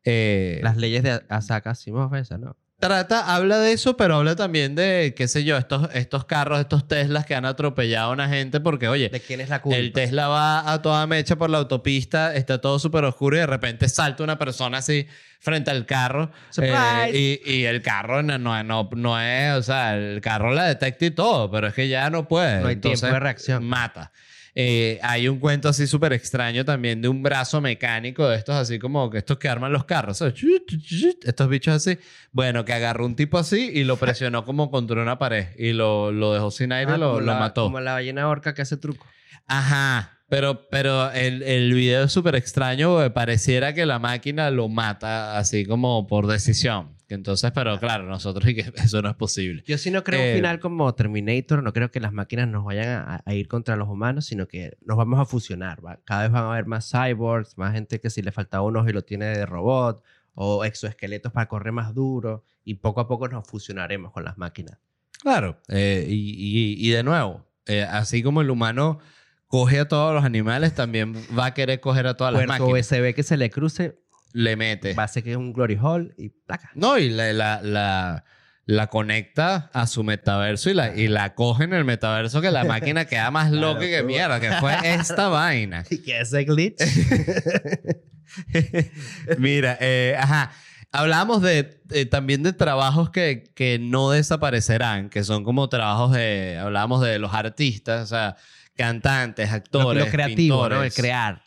eh, Las leyes de Asaka Asimov, esa, ¿no? Trata, habla de eso, pero habla también de, qué sé yo, estos, estos carros, estos Teslas que han atropellado a una gente porque, oye, ¿De quién es la culpa? el Tesla va a toda mecha por la autopista, está todo súper oscuro y de repente salta una persona así frente al carro. Eh, y, y el carro no, no, no, no es, o sea, el carro la detecta y todo, pero es que ya no puede. No hay tiempo de reacción. Mata. Eh, hay un cuento así súper extraño también de un brazo mecánico de estos así como que estos que arman los carros. ¿sabes? Estos bichos así. Bueno, que agarró un tipo así y lo presionó como contra una pared y lo, lo dejó sin aire Ah, lo, lo la- mató. Como la ballena orca que hace truco. Ajá. Pero, pero el, el video es súper extraño porque pareciera que la máquina lo mata así como por decisión. Entonces, pero claro, nosotros y que eso no es posible. Yo sí no creo Eh, un final como Terminator, no creo que las máquinas nos vayan a, a ir contra los humanos, sino que nos vamos a fusionar. ¿va? Cada vez van a haber más cyborgs, más gente que si le falta uno y lo tiene de robot, o exoesqueletos para correr más duro, y poco a poco nos fusionaremos con las máquinas. Claro. Eh, y, y- y de nuevo, eh, así como el humano coge a todos los animales, también va a querer coger a todas las Puerto máquinas. USB que se le cruce, Le mete. va a ser que es un glory hole y placa. No, y la, la, la, la conecta a su metaverso y la, y la coge en el metaverso que la máquina queda más Claro, loca que tú. mierda, que fue esta vaina. ¿Y qué ese glitch? Mira, eh, ajá. Hablábamos de, eh, también de trabajos que, que no desaparecerán, que son como trabajos de, hablábamos de los artistas, o sea, cantantes, lo, actores, lo creativo, ¿no? El crear.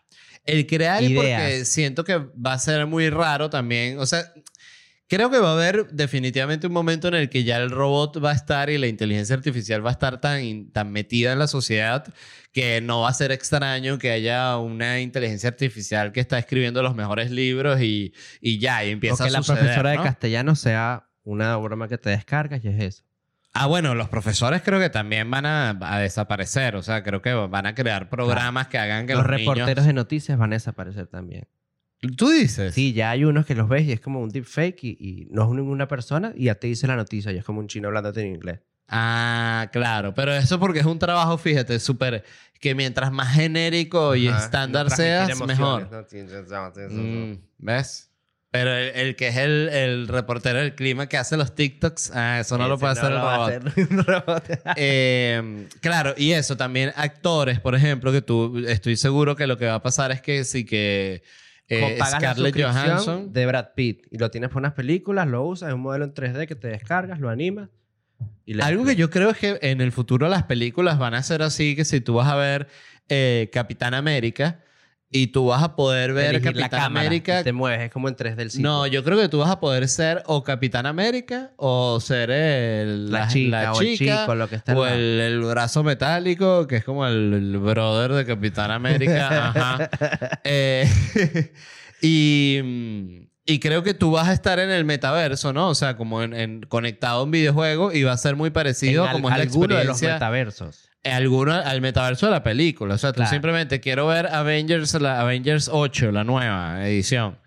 El crear y porque siento que va a ser muy raro también. O sea, creo que va a haber definitivamente un momento en el que ya el robot va a estar y la inteligencia artificial va a estar tan, tan metida en la sociedad que no va a ser extraño que haya una inteligencia artificial que está escribiendo los mejores libros y, y ya, y O empieza que a la suceder, profesora ¿no? de castellano sea una broma que te descargas y es eso. Ah, bueno, los profesores creo que también van a, a desaparecer. O sea, creo que van a crear programas que hagan que los los, reporteros niños... de noticias van a desaparecer también. ¿Tú dices? Sí, ya hay unos que los ves y es como un deepfake y, y no es ninguna persona y ya te dice la noticia y es como un chino hablándote en inglés. Ah, claro. Pero eso porque es un trabajo, fíjate, súper... Que mientras más genérico y estándar seas, mejor. Mm, ¿Ves? Pero el, el que es el, el reportero del clima que hace los TikToks, ah, eso no lo puede hacer el va a robot. hacer un robot. Eh, claro, y eso también, actores, por ejemplo, que tú, estoy seguro que lo que va a pasar es que sí que eh, Scarlett Johansson. de Brad Pitt y lo tienes por unas películas, lo usas, es un modelo en 3D que te descargas, lo animas. Y Algo que yo creo es que en el futuro las películas van a ser así, que si tú vas a ver eh, Capitán América y tú vas a poder ver elegir la Capitán cámara América te mueves, es como en 3D el sitio. No, yo creo que tú vas a poder ser o Capitán América o ser el, La chica o el chico, lo que está al o el, el brazo metálico, que es como el, el brother de Capitán América. Ajá. Eh, y, y creo que tú vas a estar en el metaverso, ¿no? O sea, como en, en- conectado a un videojuego y va a ser muy parecido En al- como es la alguno de los experiencia metaversos. Alguno al metaverso de la película. O sea, tú Claro. simplemente quiero ver Avengers, la Avengers 8, la nueva edición.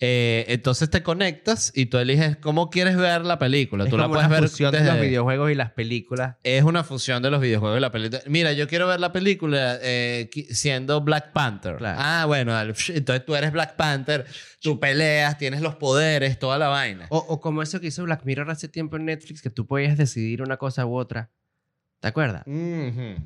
Eh, entonces te conectas y tú eliges cómo quieres ver la película. Es tú la como puedes una ver fusión de desde- los videojuegos y las películas. Es una fusión de los videojuegos y la película. Mira, yo quiero ver la película eh, siendo Black Panther. Claro. Ah, bueno, entonces tú eres Black Panther, tú peleas, tienes los poderes, toda la vaina. O, o como eso que hizo Black Mirror hace tiempo en Netflix, que tú podías decidir una cosa u otra. ¿Te acuerdas?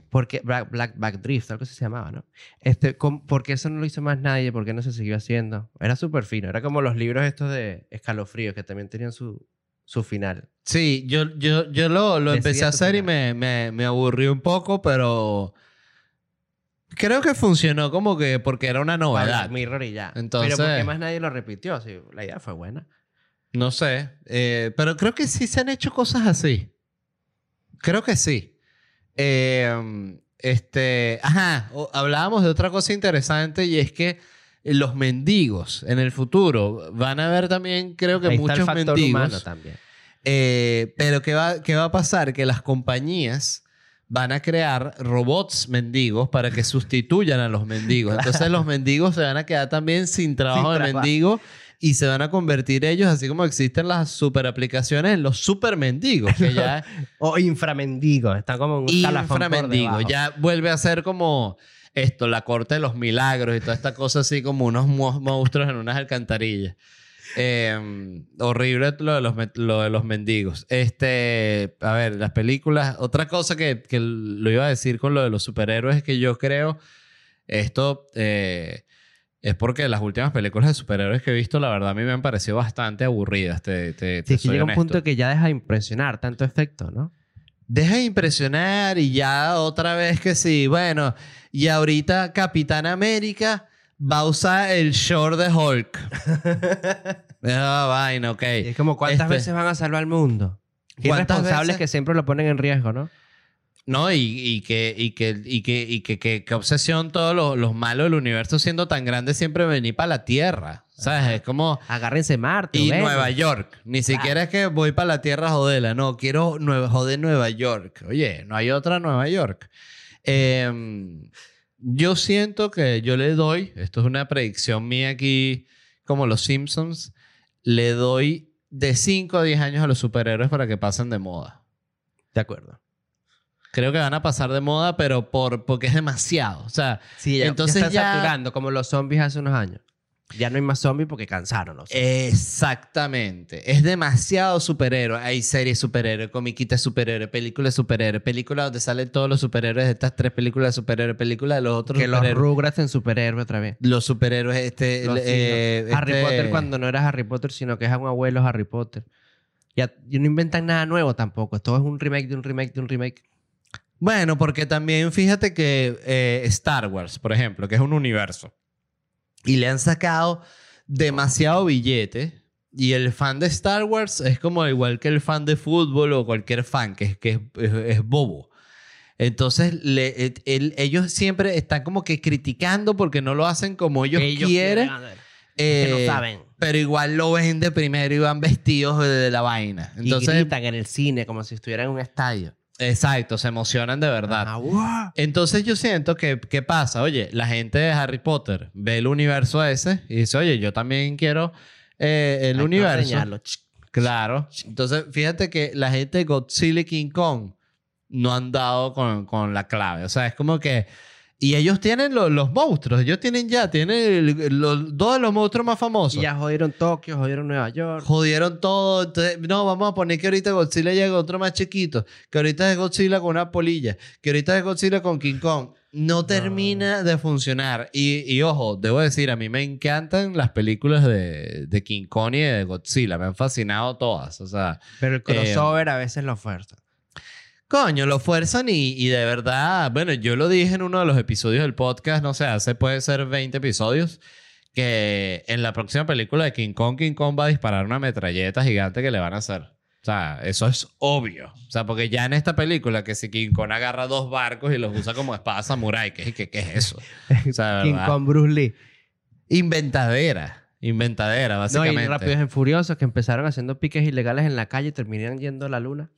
Porque Black, Black Backdrift, algo así se llamaba, ¿no? Este, com- porque eso no lo hizo más nadie, porque no se siguió haciendo. Era súper fino. Era como los libros estos de escalofrío, que también tenían su, su final. Sí, yo, yo, yo lo, lo empecé a hacer y final. me, me, me aburrí un poco, pero... Creo que funcionó como que porque era una novedad. Mirror y ya. Entonces- Pero ¿por qué más nadie lo repitió? Sí, la idea fue buena. No sé. eh, pero creo que sí se han hecho cosas así. Creo que sí. Eh, este. Ajá. hablábamos de otra cosa interesante y es que los mendigos en el futuro van a haber también, creo que Ahí está muchos el factor mendigos. también. Eh, pero ¿qué va, ¿qué va a pasar? Que las compañías van a crear robots mendigos para que sustituyan a los mendigos. Entonces los mendigos se van a quedar también sin trabajo Sin de mendigo y se van a convertir ellos, así como existen las super aplicaciones, en los super mendigos, que ya O inframendigos. Están como un debajo. Ya vuelve a ser como esto, la corte de los milagros y toda esta cosa así como unos mo- monstruos en unas alcantarillas. Eh, horrible lo de, los, lo de los mendigos. Este, a ver, las películas. Otra cosa que, que lo iba a decir con lo de los superhéroes es que yo creo esto eh, es porque las últimas películas de superhéroes que he visto, la verdad, a mí me han parecido bastante aburridas. Te, te, soy llega un punto que ya deja de impresionar tanto efecto, ¿no? Deja de impresionar y ya otra vez que sí. Bueno, y ahorita Capitán América va a usar el short de Hulk. Ah, vaina, ok. Y es como, ¿cuántas Este, veces van a salvar al mundo? Qué ¿Cuántas irresponsables veces? que siempre lo ponen en riesgo, ¿no? No, y, y que, y que, y que, y que, que- qué obsesión todos los, los malos del universo siendo tan grandes siempre venir para la Tierra. ¿Sabes? Es como... Agárrense Marte. Y. Nueva York. Ni siquiera es que voy para la Tierra a joderla. No, quiero nueva, joder Nueva York. Oye, no hay otra Nueva York. Eh, yo siento que yo le doy, esto es una predicción mía aquí, como los Simpsons, le doy de 5 a 10 años a los superhéroes para que pasen de moda. De acuerdo. Creo que van a pasar de moda, pero por, porque es demasiado. O sea, Sí, ya, Entonces ya están ya- saturando como los zombies hace unos años. Ya no hay más zombies porque cansaron los zombies. Exactamente. Es demasiado superhéroe. Hay series superhéroe, comiquitas superhéroe, películas superhéroe, películas donde salen todos los superhéroes de estas tres películas de superhéroe, películas de los otros que los. Rugrats en superhéroe otra vez. Los superhéroes, este... Los eh. Harry este- Potter cuando no era Harry Potter, sino que es un abuelo Harry Potter. Ya, y no inventan nada nuevo tampoco. Todo es un remake de un remake de un remake. Bueno, porque también fíjate que eh, Star Wars, por ejemplo, que es un universo, y le han sacado demasiado billete. Y el fan de Star Wars es como igual que el fan de fútbol o cualquier fan, que es, que es, es- es bobo. Entonces, le- et- el- ellos siempre están como que criticando porque no lo hacen como ellos, Que quieren. hacer. eh, que no saben. Pero igual lo ven de primero y van vestidos de, de la vaina. y Entonces, gritan en el cine como si estuvieran en un estadio. Exacto, se emocionan de verdad. Ah, wow. Entonces yo siento que, ¿qué pasa? Oye, la gente de Harry Potter ve el universo ese y dice, oye, yo también quiero eh, el Hay universo. Claro. Entonces, fíjate que la gente de Godzilla y King Kong no han dado con, con la clave. O sea, es como que... Y ellos tienen lo- los monstruos. Ellos tienen ya, tienen el- los- dos de los monstruos más famosos. Y ya jodieron Tokio, jodieron Nueva York. Jodieron todo. Entonces, no, vamos a poner que ahorita Godzilla llega otro más chiquito. Que ahorita es Godzilla con una polilla. Que ahorita es Godzilla con King Kong. No termina de funcionar. Y, y ojo, debo decir, a mí me encantan las películas de, de King Kong y de Godzilla. Me han fascinado todas. O sea, Pero el Eh, crossover a veces lo fuerza. Coño, lo fuerzan y, y de verdad, bueno, yo lo dije en uno de los episodios del podcast, no sé, hace puede ser 20 episodios, que en la próxima película de King Kong, King Kong va a disparar una metralleta gigante que le van a hacer. O sea, eso es obvio. O sea, porque ya en esta película que si King Kong agarra dos barcos y los usa como espada samurai, ¿qué, qué, qué es eso? O sea, de King Kong, Bruce Lee. Inventadera. Inventadera, No, básicamente. y Rápidos y Furiosos que empezaron haciendo piques ilegales en la calle y terminaron yendo a la luna.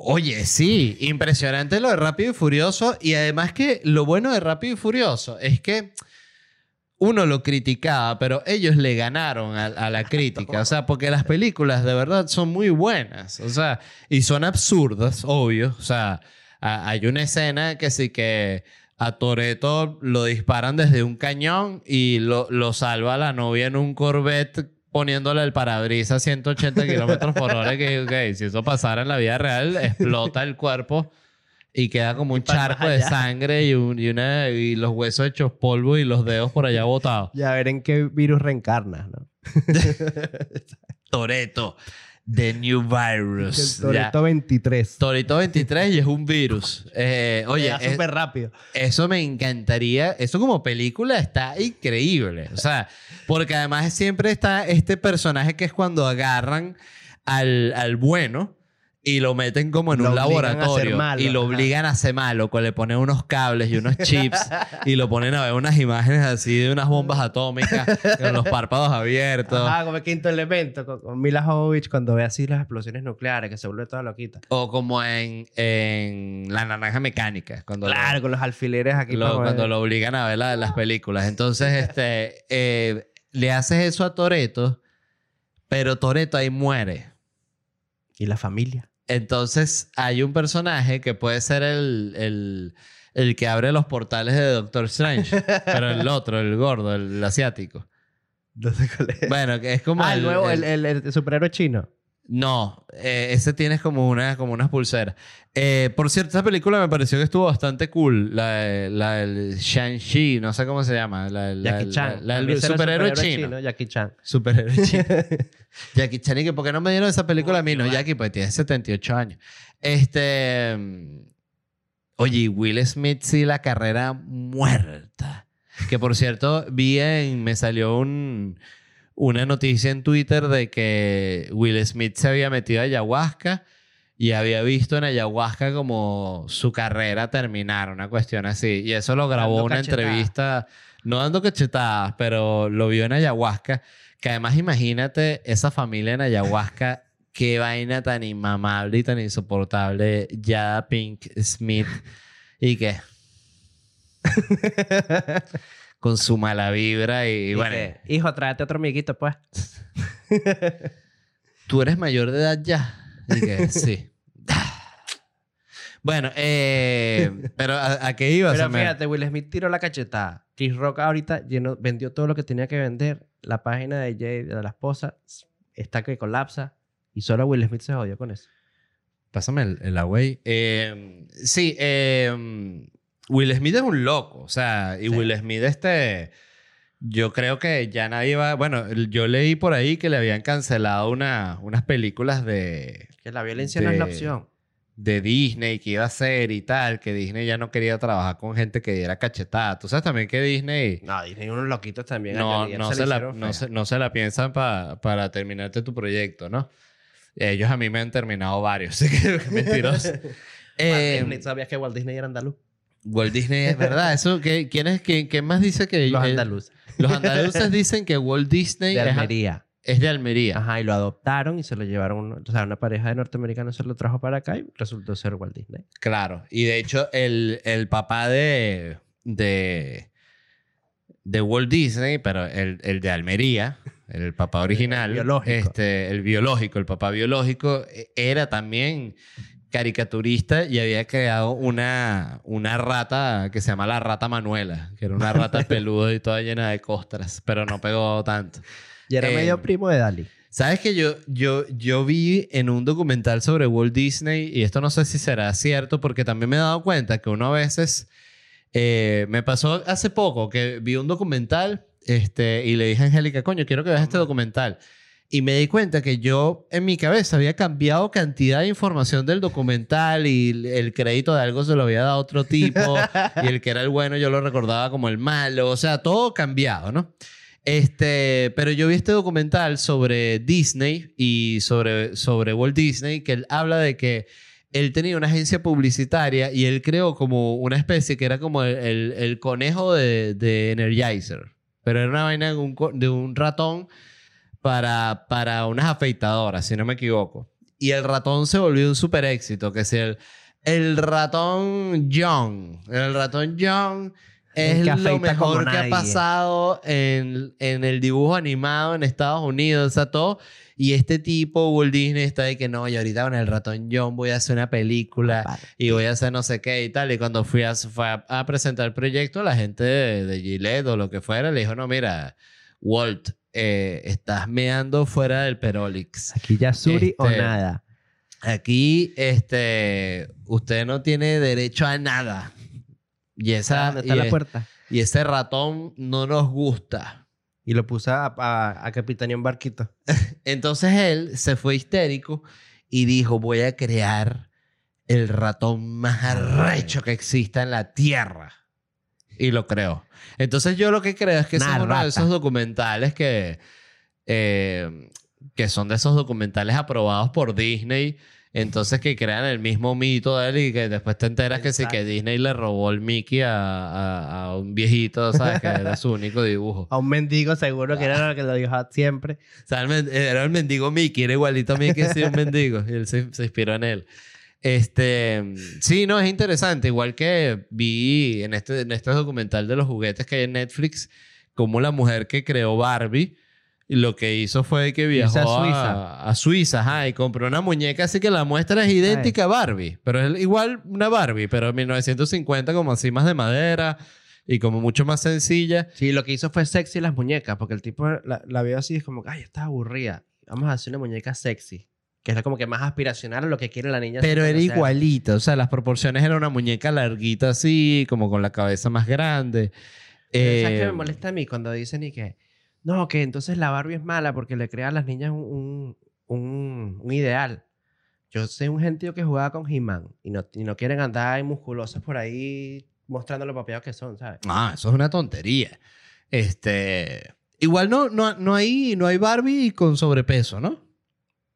Oye, sí, impresionante lo de Rápido y Furioso. Y además que lo bueno de Rápido y Furioso es que uno lo criticaba, pero ellos le ganaron a, a la crítica. O sea, porque las películas de verdad son muy buenas. O sea, y son absurdas, obvio. O sea, a- hay una escena que sí que a Toreto lo disparan desde un cañón y lo, lo salva la novia en un Corvette poniéndole el parabrisas a 180 kilómetros por hora. Que, ok, si eso pasara en la vida real, explota el cuerpo y queda como un charco de sangre y, un- y una, y los huesos hechos polvo y los dedos por allá botados. Y a ver en qué virus reencarnas, ¿no? Toreto. The New Virus. El Toreto 23. Torito 23 y es un virus. Eh, oye, Oye, es- súper rápido. eso me encantaría. Eso como película está increíble. O sea, porque además siempre está este personaje que es cuando agarran al, al bueno y lo meten como en Lo un laboratorio malo, y lo ajá. obligan a ser malo, le ponen unos cables y unos chips y lo ponen a ver unas imágenes así de unas bombas atómicas con los párpados abiertos. Ajá, como el quinto elemento con, con Mila Jovovich cuando ve así las explosiones nucleares que se vuelve toda loquita. O como en, en La Naranja Mecánica. Cuando lo- Claro, con los alfileres aquí. lo- cuando lo obligan a ver la- las películas. Entonces, este, eh, le haces eso a Toreto, pero Toreto ahí muere. Y la familia. Entonces, hay un personaje que puede ser el, el, el que abre los portales de Doctor Strange, pero el otro, el gordo, el asiático. No sé cuál es. Bueno, que es como ah, el, nuevo, el- el, el- el superhéroe chino. No, eh, ese tienes como, una, como unas pulseras. Eh, por cierto, esa película me pareció que estuvo bastante cool. La, de- la del Shang-Chi, no sé cómo se llama. La, la- Jackie la- Chan. La, del superhéroe chino. Jackie Chan. Superhéroe chino. Jackie Chan, y que ¿por qué no me dieron esa película a mí? No, Jackie, pues tiene 78 años. Este. mm, Oye, y Will Smith sí, la carrera muerta. Que por cierto, vi en. Me salió un, una noticia en Twitter de que Will Smith se había metido a ayahuasca y había visto en ayahuasca como su carrera terminar, una cuestión así. Y eso lo grabó Dando una entrevista, no dando cachetadas, pero lo vio en ayahuasca. Que además, imagínate esa familia en ayahuasca, qué vaina tan inmamable y tan insoportable. Yada Pink Smith y qué. Con su mala vibra y, Y bueno. Hijo, tráete otro amiguito, pues. ¿Tú eres mayor de edad ya? Que sí. bueno, eh, pero ¿a, a qué iba? Pero fíjate, Will Smith tiró la cachetada. Chris Rock ahorita llenó, vendió todo lo que tenía que vender. La página de Jay, de la esposa, está que colapsa. Y solo Will Smith se jodió con eso. Pásame el, el away. Eh, sí, eh, Will Smith es un loco. O sea, y Sí. Will Smith, este. Yo creo que ya nadie va. Bueno, yo leí por ahí que le habían cancelado una, unas películas de, Que la violencia no es la De- opción. de Disney que iba a hacer y tal. Que Disney ya no quería trabajar con gente que diera cachetada. Tú sabes también que Disney. No, Disney unos loquitos también. no, no, le se la, no, se, no se la piensan pa- para terminarte tu proyecto, ¿no? Ellos a mí me han terminado varios, así que mentiroso. Eh, Disney, ¿Sabías que Walt Disney era andaluz? Walt Disney es verdad. Eso, ¿qué, ¿Quién es? ¿Quién, quién más dice que Los andaluces. Los andaluces dicen que Walt Disney De Almería. es de Almería. Ajá, y lo adoptaron y se lo llevaron. O sea, una pareja de norteamericanos se lo trajo para acá y resultó ser Walt Disney. Claro. Y de hecho, el, el papá de, de, de Walt Disney, pero el, el de Almería, el papá original, biológico. Este, el biológico, el papá biológico, eh, era también caricaturista y había creado una, una rata que se llama la rata Manuela, que era una rata peluda y toda llena de costras, pero no pegó tanto. Y era Eh, medio primo de Dali. ¿Sabes que yo, yo, yo vi en un documental sobre Walt Disney, y esto no sé si será cierto, porque también me he dado cuenta que uno a veces, eh, me pasó hace poco que vi un documental este, y le dije a Angélica, coño, quiero que veas este documental. Y me di cuenta que yo en mi cabeza había cambiado cantidad de información del documental y el crédito de algo se lo había dado otro tipo y el que era el bueno yo lo recordaba como el malo. O sea, todo cambiado, ¿no? Este, pero yo vi este documental sobre Disney y sobre, sobre Walt Disney que él habla de que él tenía una agencia publicitaria y él creó como una especie que era como el, el- el conejo de, de Energizer. Pero era una vaina de un, de un ratón para, para unas afeitadoras, si no me equivoco. Y el ratón se volvió un super éxito, que es el, el ratón John. El ratón John es lo mejor que ha pasado en, en el dibujo animado en Estados Unidos, o sea, todo. Y este tipo, Walt Disney, está de que no, y ahorita con el ratón John voy a hacer una película y voy a hacer no sé qué y tal. Y cuando fui a, fue a, a presentar el proyecto, la gente de, de Gillette o lo que fuera le dijo, no, mira, Walt, eh, estás meando fuera del Perolix. Aquí ya Suri o Este, nada. Aquí, este, usted no tiene derecho a nada. Y esa, ¿Dónde está y, la es- puerta? y ese ratón no nos gusta. Y lo puse a, a, a capitanear un barquito. Entonces él se fue histérico y dijo, voy a crear el ratón más arrecho que exista en la Tierra. Y lo creó. Entonces yo lo que creo es que Una son uno de esos documentales que, eh, que son de esos documentales aprobados por Disney. Entonces que crean el mismo mito de él y que después te enteras que sí, que Exacto. Disney le robó el Mickey a, a- a un viejito, ¿sabes? Que era su único dibujo. A un mendigo seguro que era lo que lo dibujaba siempre. O sea, el era el mendigo Mickey, era igualito a Mickey, sí, un mendigo. Y él se, se inspiró en él. Este, sí, no, es interesante. Igual que vi en este, en este documental de los juguetes que hay en Netflix, como la mujer que creó Barbie, y lo que hizo fue que viajó a Suiza. a Suiza, ajá, y compró una muñeca, así que la muestra es idéntica a Barbie, pero es igual una Barbie, pero en 1950 como así más de madera y como mucho más sencilla. Sí, lo que hizo fue sexy las muñecas, porque el tipo la, la vio así y es como, ay, está aburrida. Vamos a hacer una muñeca sexy. Que es como que más aspiracional a lo que quiere la niña. Pero era igualita, o sea, las proporciones era una muñeca larguita así, como con la cabeza más grande. Pero ¿Sabes qué Eh, me molesta a mí cuando dicen y que, no, que entonces la Barbie es mala porque le crea a las niñas un, un, un- un ideal. Yo sé un gentío que jugaba con He-Man y no, y no quieren andar musculosos por ahí mostrando lo papeados que son, ¿sabes? Ah, eso es una tontería. Este, igual no, no, no, hay, no hay Barbie con sobrepeso, ¿no?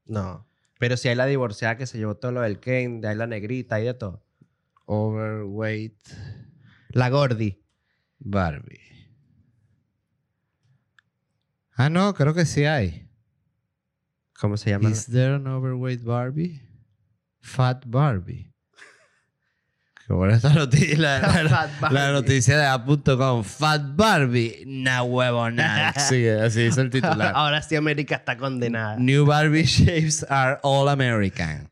No. Pero si hay la divorciada que se llevó todo lo del Ken, de ahí la negrita y de todo. Overweight La Gordy. Barbie. Ah, no, creo que sí hay. ¿Cómo se llama? Is there an overweight Barbie? Fat Barbie. Buena esta noticia. La, la- la noticia de A.com. Fat Barbie. Na huevo nada. Sí, así es el titular. Ahora sí América está condenada. New Barbie shapes are all American.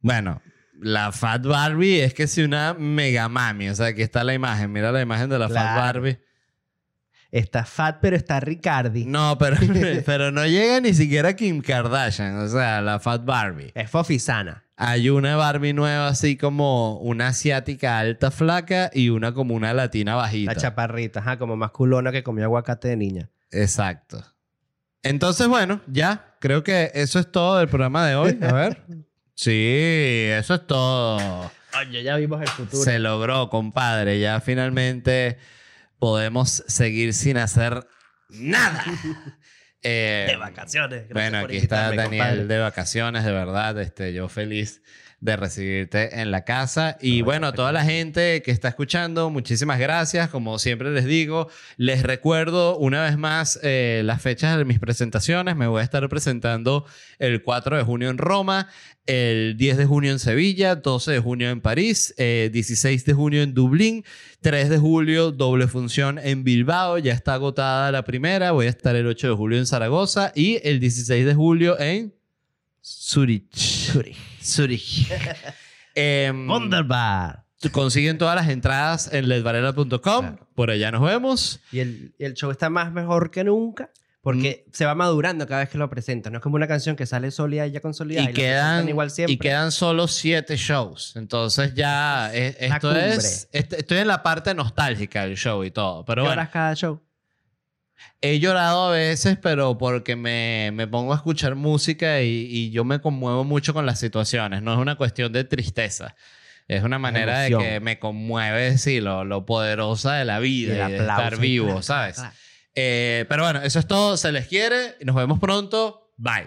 bueno, la Fat Barbie es que si una mega mami. O sea, aquí está la imagen. Mira la imagen de la Fat. Barbie. Está fat, pero está Ricardi. No, pero, pero no llega ni siquiera Kim Kardashian. O sea, la Fat Barbie. Es fofisana. Hay una Barbie nueva así como una asiática alta flaca y una como una latina bajita. La chaparrita, ajá, como más culona que comió aguacate de niña. Exacto. Entonces, bueno, ya. Creo que eso es todo del programa de hoy. A ver. Sí, eso es todo. Oye, ya vimos el futuro. Se logró, compadre. Ya finalmente podemos seguir sin hacer nada. Eh, De vacaciones. Gracias Bueno, por aquí está Daniel compadre. de vacaciones, de verdad. Este, yo feliz de recibirte en la casa. Y bueno, toda la gente que está escuchando, muchísimas gracias. Como siempre les digo, les recuerdo una vez más eh, las fechas de mis presentaciones. Me voy a estar presentando el 4 de junio en Roma, el 10 de junio en Sevilla, 12 de junio en París, eh, 16 de junio en Dublín, 3 de julio doble función en Bilbao, ya está agotada la primera, voy a estar el 8 de julio en Zaragoza y el 16 de julio en Zurich. Zurich. Em, Wunderbar. consiguen todas las entradas en ledvarela.com, Claro. por allá nos vemos. Y el, y el show está más mejor que nunca porque Mm. se va madurando cada vez que lo presentan. No es como una canción que sale sólida y ya consolidada. Y quedan, igual siempre. y quedan solo siete shows. Entonces ya es- esto es... este- estoy en la parte nostálgica del show y todo. Pero ¿Qué bueno, horas cada show? He llorado a veces, pero porque me, me pongo a escuchar música y, y yo me conmuevo mucho con las situaciones. No es una cuestión de tristeza. Es una manera de que me conmueve, sí, lo, lo poderosa de la vida y, el de estar y vivo, ¿sabes? Eh, pero bueno, eso es todo. Se les quiere y nos vemos pronto. Bye.